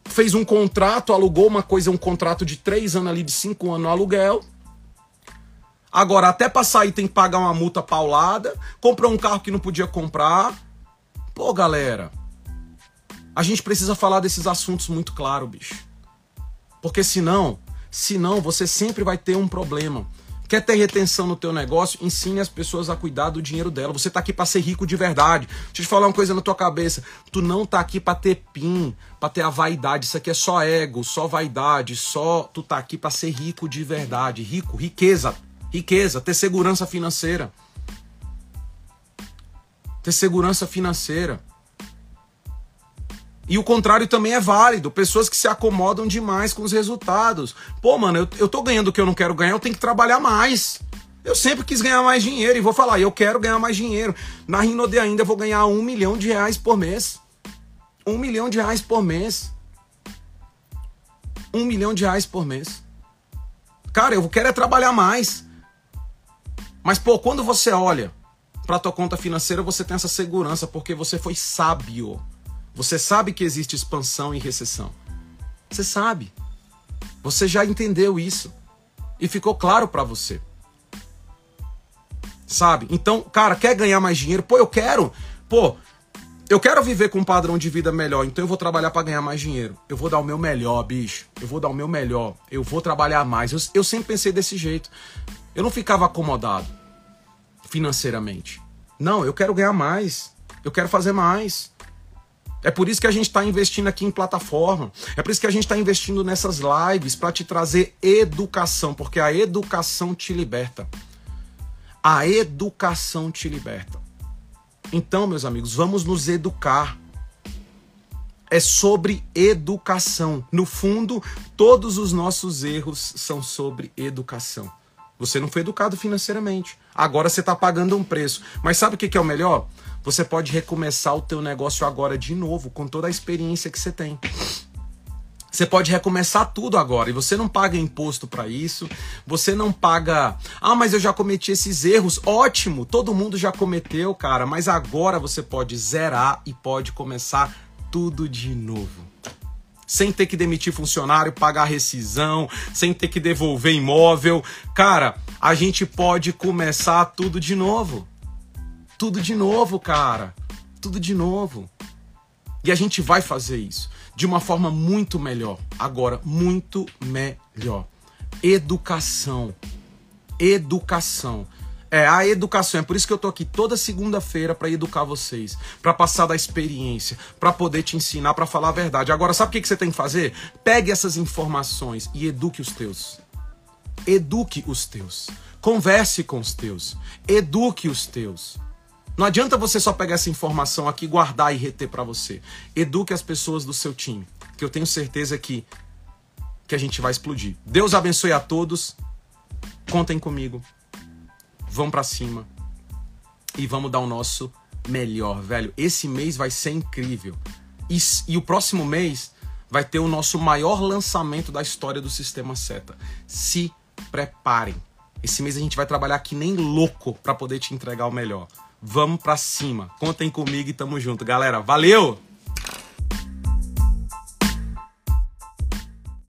fez um contrato, alugou uma coisa, um contrato de três anos ali, de cinco anos no aluguel. Agora, até pra sair tem que pagar uma multa paulada. Comprou um carro que não podia comprar. Pô, galera. A gente precisa falar desses assuntos muito claro, bicho. Porque senão, senão você sempre vai ter um problema. Quer ter retenção no teu negócio? Ensine as pessoas a cuidar do dinheiro dela. Você tá aqui para ser rico de verdade. Deixa eu te falar uma coisa na tua cabeça. Tu não tá aqui para ter pin, para ter a vaidade. Isso aqui é só ego, só vaidade, só tu tá aqui para ser rico de verdade. Rico, riqueza, riqueza, ter segurança financeira. Ter segurança financeira. E o contrário também é válido. Pessoas que se acomodam demais com os resultados. Pô, mano, eu, eu tô ganhando o que eu não quero ganhar, eu tenho que trabalhar mais. Eu sempre quis ganhar mais dinheiro e vou falar, eu quero ganhar mais dinheiro. Na Rinode ainda eu vou ganhar um milhão de reais por mês. Um milhão de reais por mês. Um milhão de reais por mês. Cara, eu quero é trabalhar mais. Mas, pô, quando você olha para tua conta financeira, você tem essa segurança porque você foi sábio. Você sabe que existe expansão e recessão. Você sabe. Você já entendeu isso. E ficou claro para você. Sabe? Então, cara, quer ganhar mais dinheiro? Pô, eu quero. Pô, eu quero viver com um padrão de vida melhor, então eu vou trabalhar para ganhar mais dinheiro. Eu vou dar o meu melhor, bicho. Eu vou dar o meu melhor. Eu vou trabalhar mais. Eu, eu sempre pensei desse jeito. Eu não ficava acomodado financeiramente. Não, eu quero ganhar mais. Eu quero fazer mais. É por isso que a gente está investindo aqui em plataforma. É por isso que a gente está investindo nessas lives para te trazer educação, porque a educação te liberta. A educação te liberta. Então, meus amigos, vamos nos educar. É sobre educação. No fundo, todos os nossos erros são sobre educação. Você não foi educado financeiramente. Agora você está pagando um preço. Mas sabe o que é o melhor? Você pode recomeçar o teu negócio agora de novo, com toda a experiência que você tem. Você pode recomeçar tudo agora e você não paga imposto para isso. Você não paga. Ah, mas eu já cometi esses erros. Ótimo, todo mundo já cometeu, cara. Mas agora você pode zerar e pode começar tudo de novo. Sem ter que demitir funcionário, pagar rescisão, sem ter que devolver imóvel. Cara, a gente pode começar tudo de novo. Tudo de novo, cara. Tudo de novo. E a gente vai fazer isso de uma forma muito melhor. Agora, muito melhor. Educação. Educação. É a educação, é por isso que eu tô aqui toda segunda-feira para educar vocês, para passar da experiência, para poder te ensinar, para falar a verdade. Agora, sabe o que você tem que fazer? Pegue essas informações e eduque os teus. Eduque os teus. Converse com os teus. Eduque os teus. Não adianta você só pegar essa informação aqui, guardar e reter para você. Eduque as pessoas do seu time, que eu tenho certeza que que a gente vai explodir. Deus abençoe a todos. Contem comigo. Vamos para cima e vamos dar o nosso melhor, velho. Esse mês vai ser incrível. E, e o próximo mês vai ter o nosso maior lançamento da história do Sistema Seta. Se preparem. Esse mês a gente vai trabalhar que nem louco para poder te entregar o melhor. Vamos para cima. Contem comigo e tamo junto, galera. Valeu!